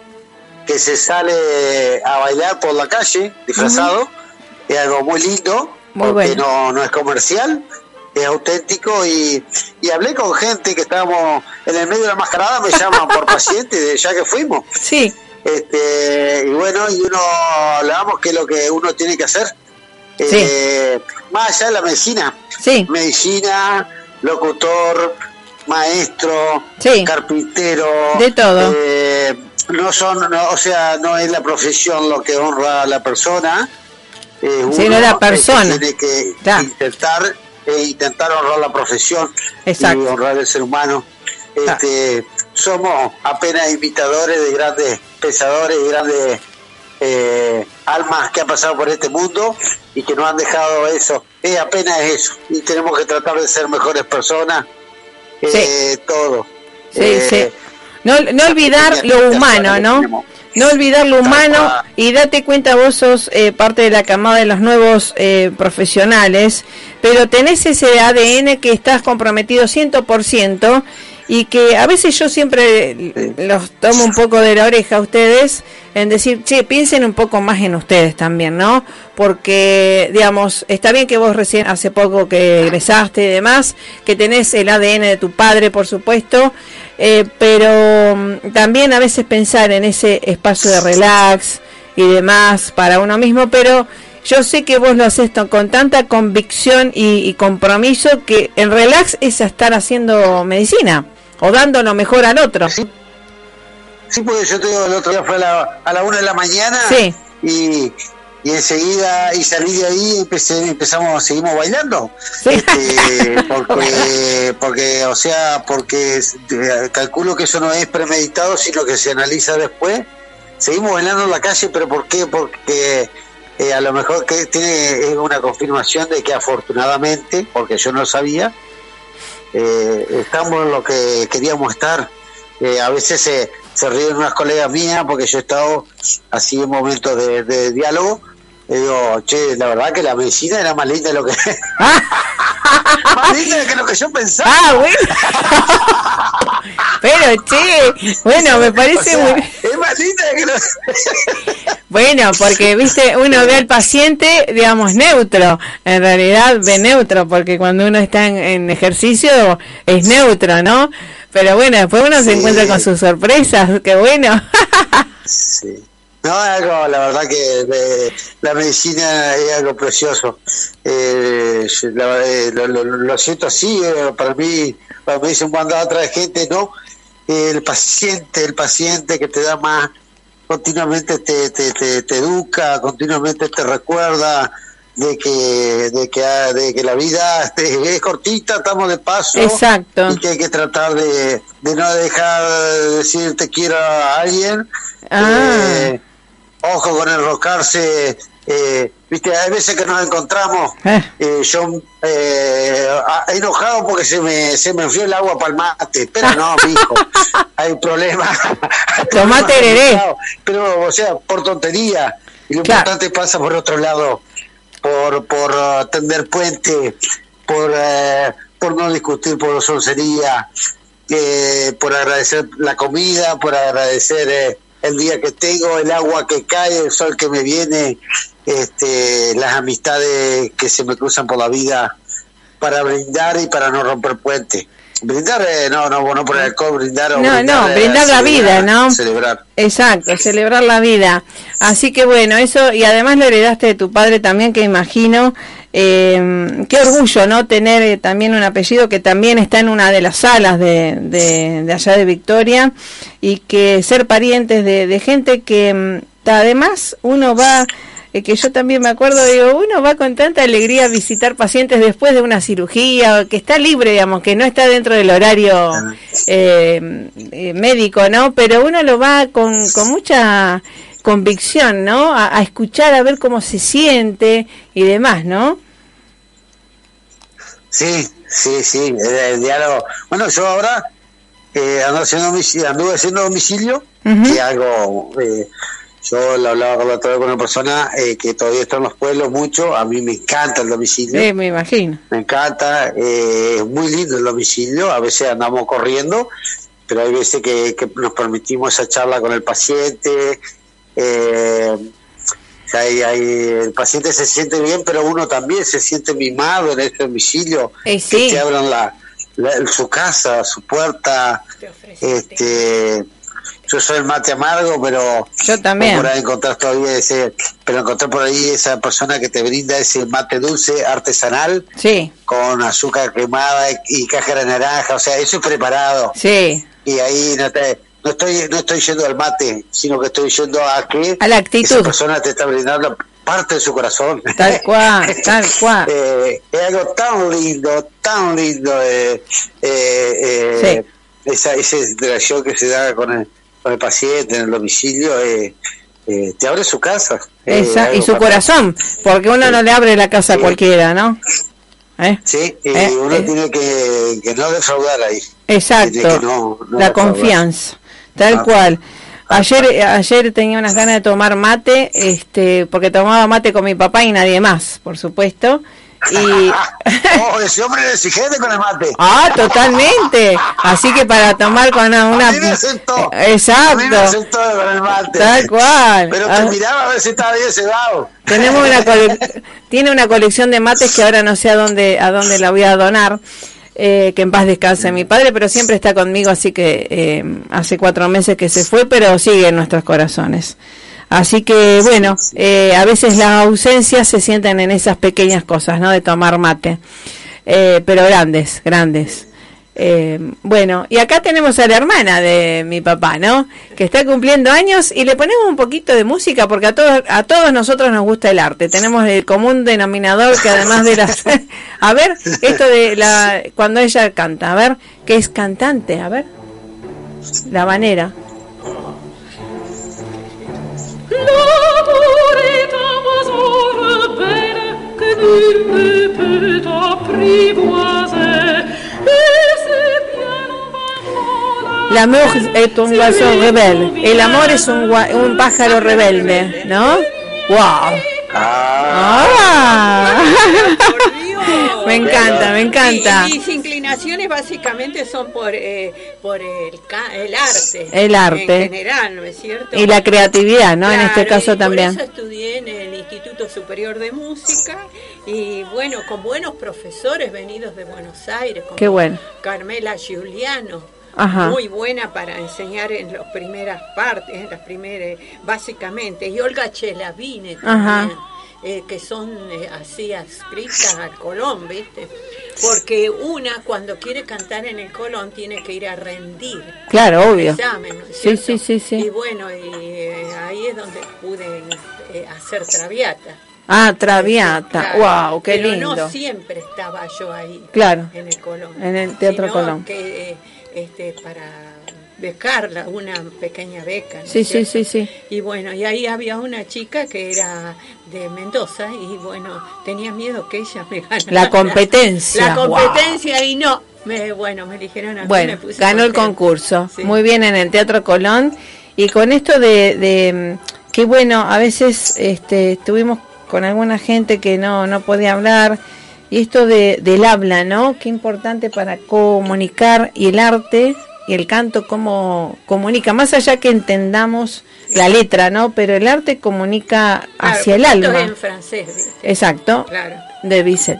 que se sale a bailar por la calle disfrazado. Es algo muy lindo, Muy porque bueno. no, no es comercial, es auténtico. Y, y hablé con gente que estábamos en el medio de la mascarada, me llaman por <laughs> paciente, de ya que fuimos. Sí, Este, y bueno, y uno hablamos que es lo que uno tiene que hacer. Eh, Más allá de la medicina. Sí. Medicina, locutor, maestro, Sí. carpintero. De todo. eh, no son, no, o sea, no es la profesión lo que honra a la persona. Sí, uno no la el que persona. tiene que Ya. intentar, eh, intentar honrar la profesión Exacto. y honrar el ser humano. Este, somos apenas imitadores de grandes pensadores y grandes eh, almas que han pasado por este mundo y que nos han dejado eso. Es apenas eso. Y tenemos que tratar de ser mejores personas. Eh, Todo. sí, Eh, sí. No, no olvidar lo humano, ¿no? No olvidar lo humano y date cuenta vos sos eh, parte de la camada de los nuevos eh, profesionales, pero tenés ese ADN que estás comprometido 100% y que a veces yo siempre los tomo un poco de la oreja a ustedes en decir, che, piensen un poco más en ustedes también, ¿no? Porque, digamos, está bien que vos recién hace poco que egresaste y demás, que tenés el ADN de tu padre, por supuesto, eh, pero mm, también a veces pensar en ese espacio de relax y demás para uno mismo, pero yo sé que vos lo haces con tanta convicción y, y compromiso que el relax es estar haciendo medicina o dando lo mejor al otro. Sí, porque yo te digo, el otro día fue a la, a la una de la mañana Sí. y, y enseguida y salí de ahí empecé, empezamos, seguimos bailando. Este, <laughs> porque, porque, o sea, porque calculo que eso no es premeditado, sino que se analiza después. Seguimos bailando en la calle, pero ¿por qué? Porque eh, a lo mejor que tiene es una confirmación de que afortunadamente, porque yo no sabía, eh, estamos en lo que queríamos estar. Eh, a veces se, se ríen unas colegas mías porque yo he estado así en momentos de, de diálogo. Digo, che, la verdad que la medicina era más linda de lo que. <laughs> más linda que lo que yo pensaba. Ah, bueno. Pero, che, bueno, me parece O sea, muy... Es más linda que lo Bueno, porque, viste, uno ve al paciente, digamos, neutro. En realidad ve neutro, porque cuando uno está en, en ejercicio es neutro, ¿no? Pero bueno, después uno se encuentra con sus sorpresas. Qué bueno. Sí. No, es algo, la verdad que eh, la medicina es algo precioso. Eh, la- eh, lo, lo- lo siento así, eh, para mí, para mí han dado otra gente, ¿no? El paciente, el paciente que te da más, continuamente te, te, te, te educa, continuamente te recuerda de que, de que, ah, de que la vida <laughs> es cortita, estamos de paso. Exacto. Y que hay que tratar de, de no dejar de decir te quiero a alguien. Ah. Eh, ojo con enroscarse. Eh, Viste, hay veces que nos encontramos, eh, yo eh, ah, enojado porque se me, se me enfrió el agua para el mate, pero no, <laughs> mijo, hay problemas. <laughs> Tomate complicados, Pero, o sea, por tontería. Y lo Claro. importante pasa por otro lado, por, por uh, tender puente, por, eh, por no discutir por soncería, eh, por agradecer la comida, por agradecer eh, el día que tengo, el agua que cae, el sol que me viene, este, las amistades que se me cruzan por la vida para brindar y para no romper puentes. Brindar, eh, no, no, no por el alcohol, brindar. o No, brindar, no, eh, brindar la vida, ¿no? Celebrar. Exacto, celebrar la vida. Así que bueno, eso, y además lo heredaste de tu padre también, que imagino, eh, qué orgullo, ¿no? Tener eh, también un apellido que también está en una de las salas de, de, de allá de Victoria, y que ser parientes de, de gente que mm, además uno va que yo también me acuerdo, digo, uno va con tanta alegría a visitar pacientes después de una cirugía, que está libre, digamos, que no está dentro del horario eh, eh, médico, ¿no? Pero uno lo va con, con mucha convicción, ¿no? A, a escuchar, a ver cómo se siente y demás, ¿no? Sí, sí, sí, el, el diálogo. Bueno, yo ahora eh, ando haciendo domicilio, anduve haciendo domicilio, Ujú. y algo, eh, yo lo hablaba con la otra vez con una persona eh, que todavía está en los pueblos mucho, a mí me encanta el domicilio. Sí, me imagino. Me encanta, eh, es muy lindo el domicilio, a veces andamos corriendo, pero hay veces que, que nos permitimos esa charla con el paciente, eh, hay- hay- el paciente se siente bien, pero uno también se siente mimado en este domicilio, Eh, que sí. te abran la, la- su casa, su puerta, este yo soy el mate amargo, pero Yo también. por ahí encontrar todavía ese, pero encontrar por ahí esa persona que te brinda ese mate dulce artesanal Sí, con azúcar quemada y cáscara de naranja, o sea, eso es preparado. sí. Y ahí no te, no estoy no estoy yendo al mate, sino que estoy yendo a que A la actitud. esa persona te está brindando parte de su corazón. Tal <laughs> cual, tal cual. Eh, es algo tan lindo, tan lindo eh, eh, eh, esa, esa interacción que se da con el, con el paciente en el domicilio, eh, eh, te abre su casa. Esa- y su corazón, porque uno no le abre la casa a cualquiera, ¿no? ¿Eh? Sí, y Eh, uno tiene que, que no defraudar ahí. Exacto, Tiene que no- no la defraudar. confianza, tal Ah. cual. Ayer, eh, ayer tenía unas ganas de tomar mate, este, porque tomaba mate con mi papá y nadie más, por supuesto. Y <laughs> oh, ese hombre exigente con el mate. ah, totalmente. Así que para tomar con una, una- A mí me sentó. A mí me exacto, sentó con el mate. tal cual. Pero Ah, te miraba a ver si estaba bien cebado. Tenemos una cole- <laughs> tiene una colección de mates que ahora no sé a dónde a dónde la voy a donar. eh, que en paz descanse mi padre, pero siempre está conmigo, así que eh, hace cuatro meses que se fue, pero sigue en nuestros corazones. Así que bueno, eh, a veces las ausencias se sienten en esas pequeñas cosas, ¿no? De tomar mate, Eh, pero grandes, grandes. Eh, bueno, y acá tenemos a la hermana de mi papá, ¿no? Que está cumpliendo años y le ponemos un poquito de música porque a todos a todos nosotros nos gusta el arte. Tenemos el común denominador que además de las <laughs> A ver, esto de la cuando ella canta, a ver, que es cantante, a ver. La manera. Amor es un guasón rebelde. El amor es un, un pájaro rebelde, ¿no? ¡Wow! Ah. <laughs> me encanta, me encanta. Y inclinaciones básicamente son por, eh, por el, el arte. El arte. En general, ¿no es cierto? Y la creatividad, ¿no? en este caso y también. Por eso estudié en el Instituto Superior de Música y bueno, con buenos profesores venidos de Buenos Aires, como Qué bueno. Carmela Giuliano. Ajá. Muy buena para enseñar en las primeras partes, en las primeras, básicamente. Y Olga Chelavine Ajá. Eh, que son eh, así adscritas al Colón, ¿viste? Porque una cuando quiere cantar en el Colón tiene que ir a rendir. Claro, obvio. examen, ¿no es Sí, sí, sí, sí. Y bueno, y eh, ahí es donde pude eh, hacer Traviata. Ah, Traviata. Claro. Wow, qué Pero lindo. no siempre estaba yo ahí. Claro. En el Colón. En el Teatro Colón. Que, este, para becarla, una pequeña beca. ¿no es Sí, sí, sí, sí. Y bueno, y ahí había una chica que era de Mendoza y bueno, tenía miedo que ella me <laughs> ganara. La competencia, La competencia y no. Me, bueno, me dijeron a mí, Bueno, me ganó el concurso. Sí. Muy bien en el Teatro Colón. Y con esto de, de qué bueno, a veces este, estuvimos con alguna gente que no, no podía hablar. Y esto de, del habla, ¿no? Qué importante para comunicar y el arte y el canto cómo comunica, más allá que entendamos la letra, ¿no? Pero el arte comunica hacia el Claro, alma. es en francés, ¿viste? Exacto, Claro, de Bizet.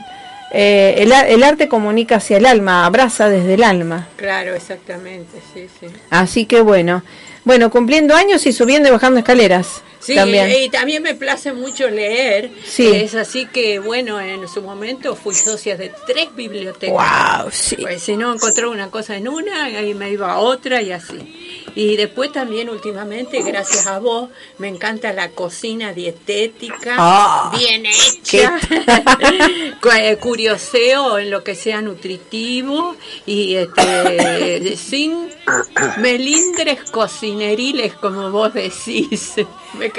Eh, el, el arte comunica hacia el alma, abraza desde el alma. claro, exactamente, sí, sí. Así que bueno, bueno, cumpliendo años y subiendo y bajando escaleras. Sí, también. y también me place mucho leer. Sí. Es así que, bueno, en su momento fui socia de tres bibliotecas. Wow, sí. Pues si no encontraba una cosa en una, ahí me iba a otra y así. Y después también últimamente, gracias a vos, me encanta la cocina dietética, Ah, bien hecha, <laughs> eh, curioseo en lo que sea nutritivo y este, <coughs> sin melindres cocineriles, como vos decís.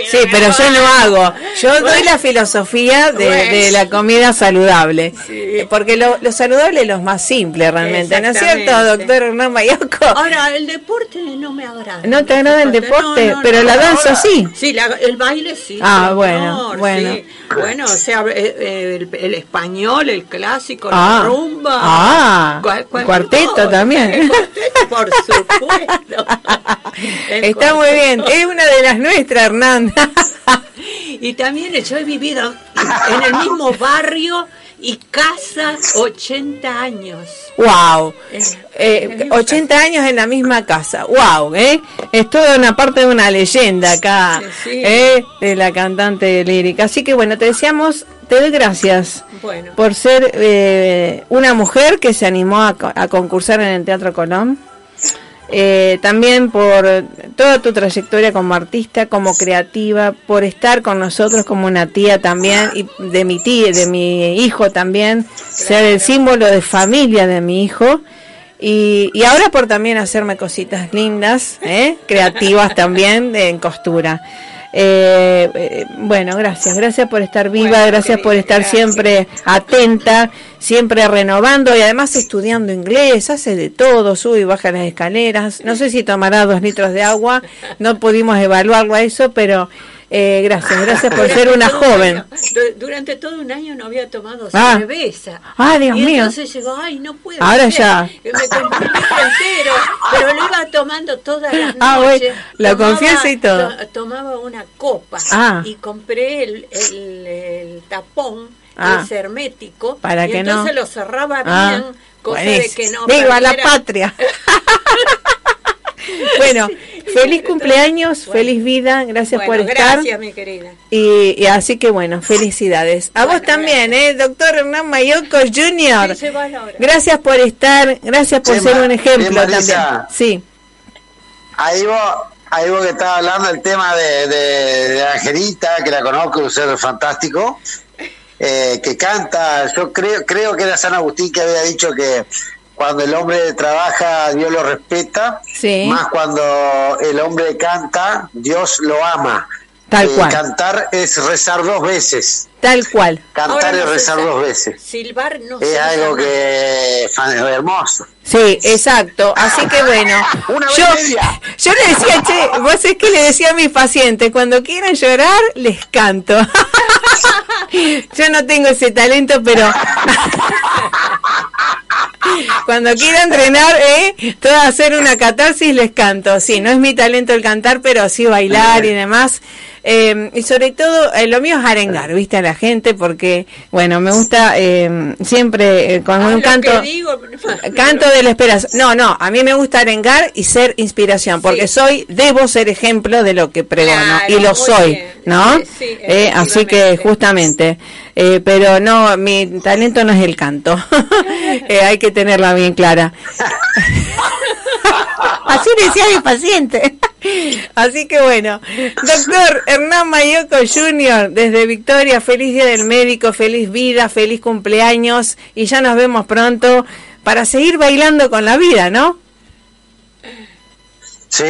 Sí, pero yo no hago. Yo doy la filosofía de, Bueno. de la comida saludable. Sí. Porque lo, lo saludable es lo más simple realmente, ¿no es cierto, doctor Hernán Mayoco? Ahora, el deporte no me agrada. ¿No te agrada el deporte? No, no, Pero no. la danza Ahora, sí. Sí, la- el baile sí. Ah, bueno, bueno. sí. Bueno, o sea, eh, eh, el, el español, el clásico, Ah. la rumba. Ah, cual- cual- cuarteto también. <laughs> El cuarteto, por supuesto. El <laughs> Está muy bien. Es una de las nuestras, Hernán. <laughs> Y también yo he vivido en el mismo barrio y casa 80 años. wow. Eh, en el mismo 80 años en la misma casa. Wow, ¿eh? Es toda una parte de una leyenda acá, Sí, sí. ¿eh? De la cantante lírica. Así que bueno, te deseamos, te doy gracias. Bueno. por ser eh, una mujer que se animó a concursar en el Teatro Colón. Eh, también por toda tu trayectoria como artista, como creativa, por estar con nosotros como una tía también, y de mi tía, de mi hijo también, ser el símbolo de familia de mi hijo. Y, y ahora por también hacerme cositas lindas, ¿eh? creativas también, en costura. Eh, eh, bueno, gracias, gracias por estar viva, Bueno, gracias por estar gracias. siempre atenta, siempre renovando y además estudiando inglés, hace de todo, sube y baja las escaleras. No sé si tomará dos litros de agua, no pudimos evaluarlo a eso, pero eh, gracias, gracias por ser una joven. año- durante todo un año no había tomado Ah. cerveza. Ah, Dios y mío. entonces llegó, ay, no puedo. Ahora ya. Me compré un litro entero, pero lo iba tomando todas las noches. Ah, bueno, la confianza y todo. to- tomaba una copa Ah. y compré el, el, el tapón, Ah. ese hermético, Para y que no. entonces lo cerraba Ah, bien, cosa de que no ¡Viva la patria! <laughs> <laughs> bueno, feliz cumpleaños, feliz vida, gracias Bueno, por estar. Gracias, mi querida. Y, y así que bueno, felicidades. A vos también, ¿eh? Doctor Hernán Mayoco Jr. Sí. Gracias por estar, gracias por Sí, ser Ma- un ejemplo sí, también. Sí, Ahí vos, ahí vos que estabas hablando del tema de, de, de Angelita, que la conozco, un ser fantástico, eh, que canta, yo creo, creo que era San Agustín que había dicho que cuando el hombre trabaja, Dios lo respeta, Sí. más cuando el hombre canta, Dios lo ama. Tal Eh, cual. Cantar es rezar dos veces, tal cual. cantar Ahora es rezar dos veces. Silbar no Es algo que es hermoso. Sí, exacto. Así que bueno, <laughs> Una yo, <laughs> yo le decía, che, vos es que le decía a mis pacientes, cuando quieran llorar, les canto. <laughs> yo no tengo ese talento, pero <laughs> cuando quiera entrenar, ¿eh? Todo hacer una catarsis, les canto. Sí, no es mi talento el cantar, pero sí bailar y demás. Eh, y sobre todo, eh, lo mío es arengar, ¿viste? A la gente, porque, bueno, me gusta eh, siempre con Ah, un lo canto. que digo, <laughs> Canto de la esperanza. No, no, a mí me gusta arengar y ser inspiración, porque Sí. soy, debo ser ejemplo de lo que pregono, Claro, y lo soy, bien. ¿no? Sí, sí, Eh, así que justamente, eh, pero no, mi talento no es el canto, <laughs> Eh, hay que tenerla bien clara. <laughs> Así decía mi paciente. Así que bueno, doctor Hernán Mayoco Jr. desde Victoria, feliz día del médico, feliz vida, feliz cumpleaños y ya nos vemos pronto para seguir bailando con la vida, ¿no? Sí,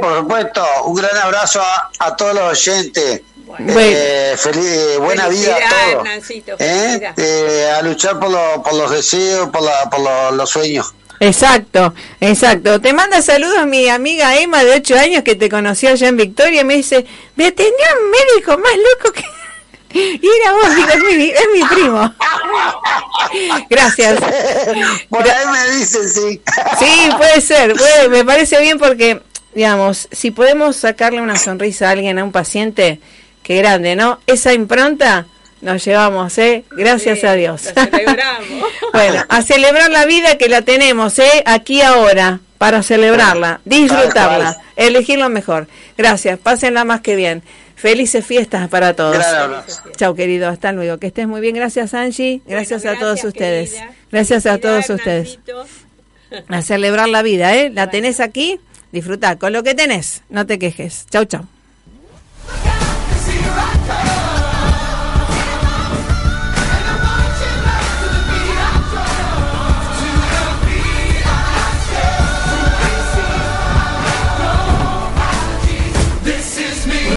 por supuesto. Un gran abrazo a, a todos los oyentes. Bueno. Eh, feliz, buena vida a todos. Nancito, ¿Eh? Eh, a luchar por, lo- por los deseos, por, la- por lo- los sueños. Exacto, exacto. Te manda saludos mi amiga Emma de 8 años que te conoció allá en Victoria y me dice, me tenía un médico más loco que... Y era vos, digo, es mi, es mi primo. Gracias. Por ahí me dicen, sí. Sí, puede ser, puede- me parece bien porque, digamos, si podemos sacarle una sonrisa a alguien, a un paciente, qué grande, ¿no? Esa impronta nos llevamos, ¿eh? Gracias a Dios. celebramos. <laughs> bueno, a celebrar la vida que la tenemos, ¿eh? Aquí ahora, para celebrarla, disfrutarla, elegir lo mejor. Gracias, pásenla más que bien. Felices fiestas para todos. Gran abrazo. Chao, querido, hasta luego. Que estés muy bien. Gracias, Angie. Gracias a todos gracias, ustedes. Gracias a todos ustedes. A celebrar la vida, ¿eh? La tenés aquí, disfrutar con lo que tenés. No te quejes. Chau, chau.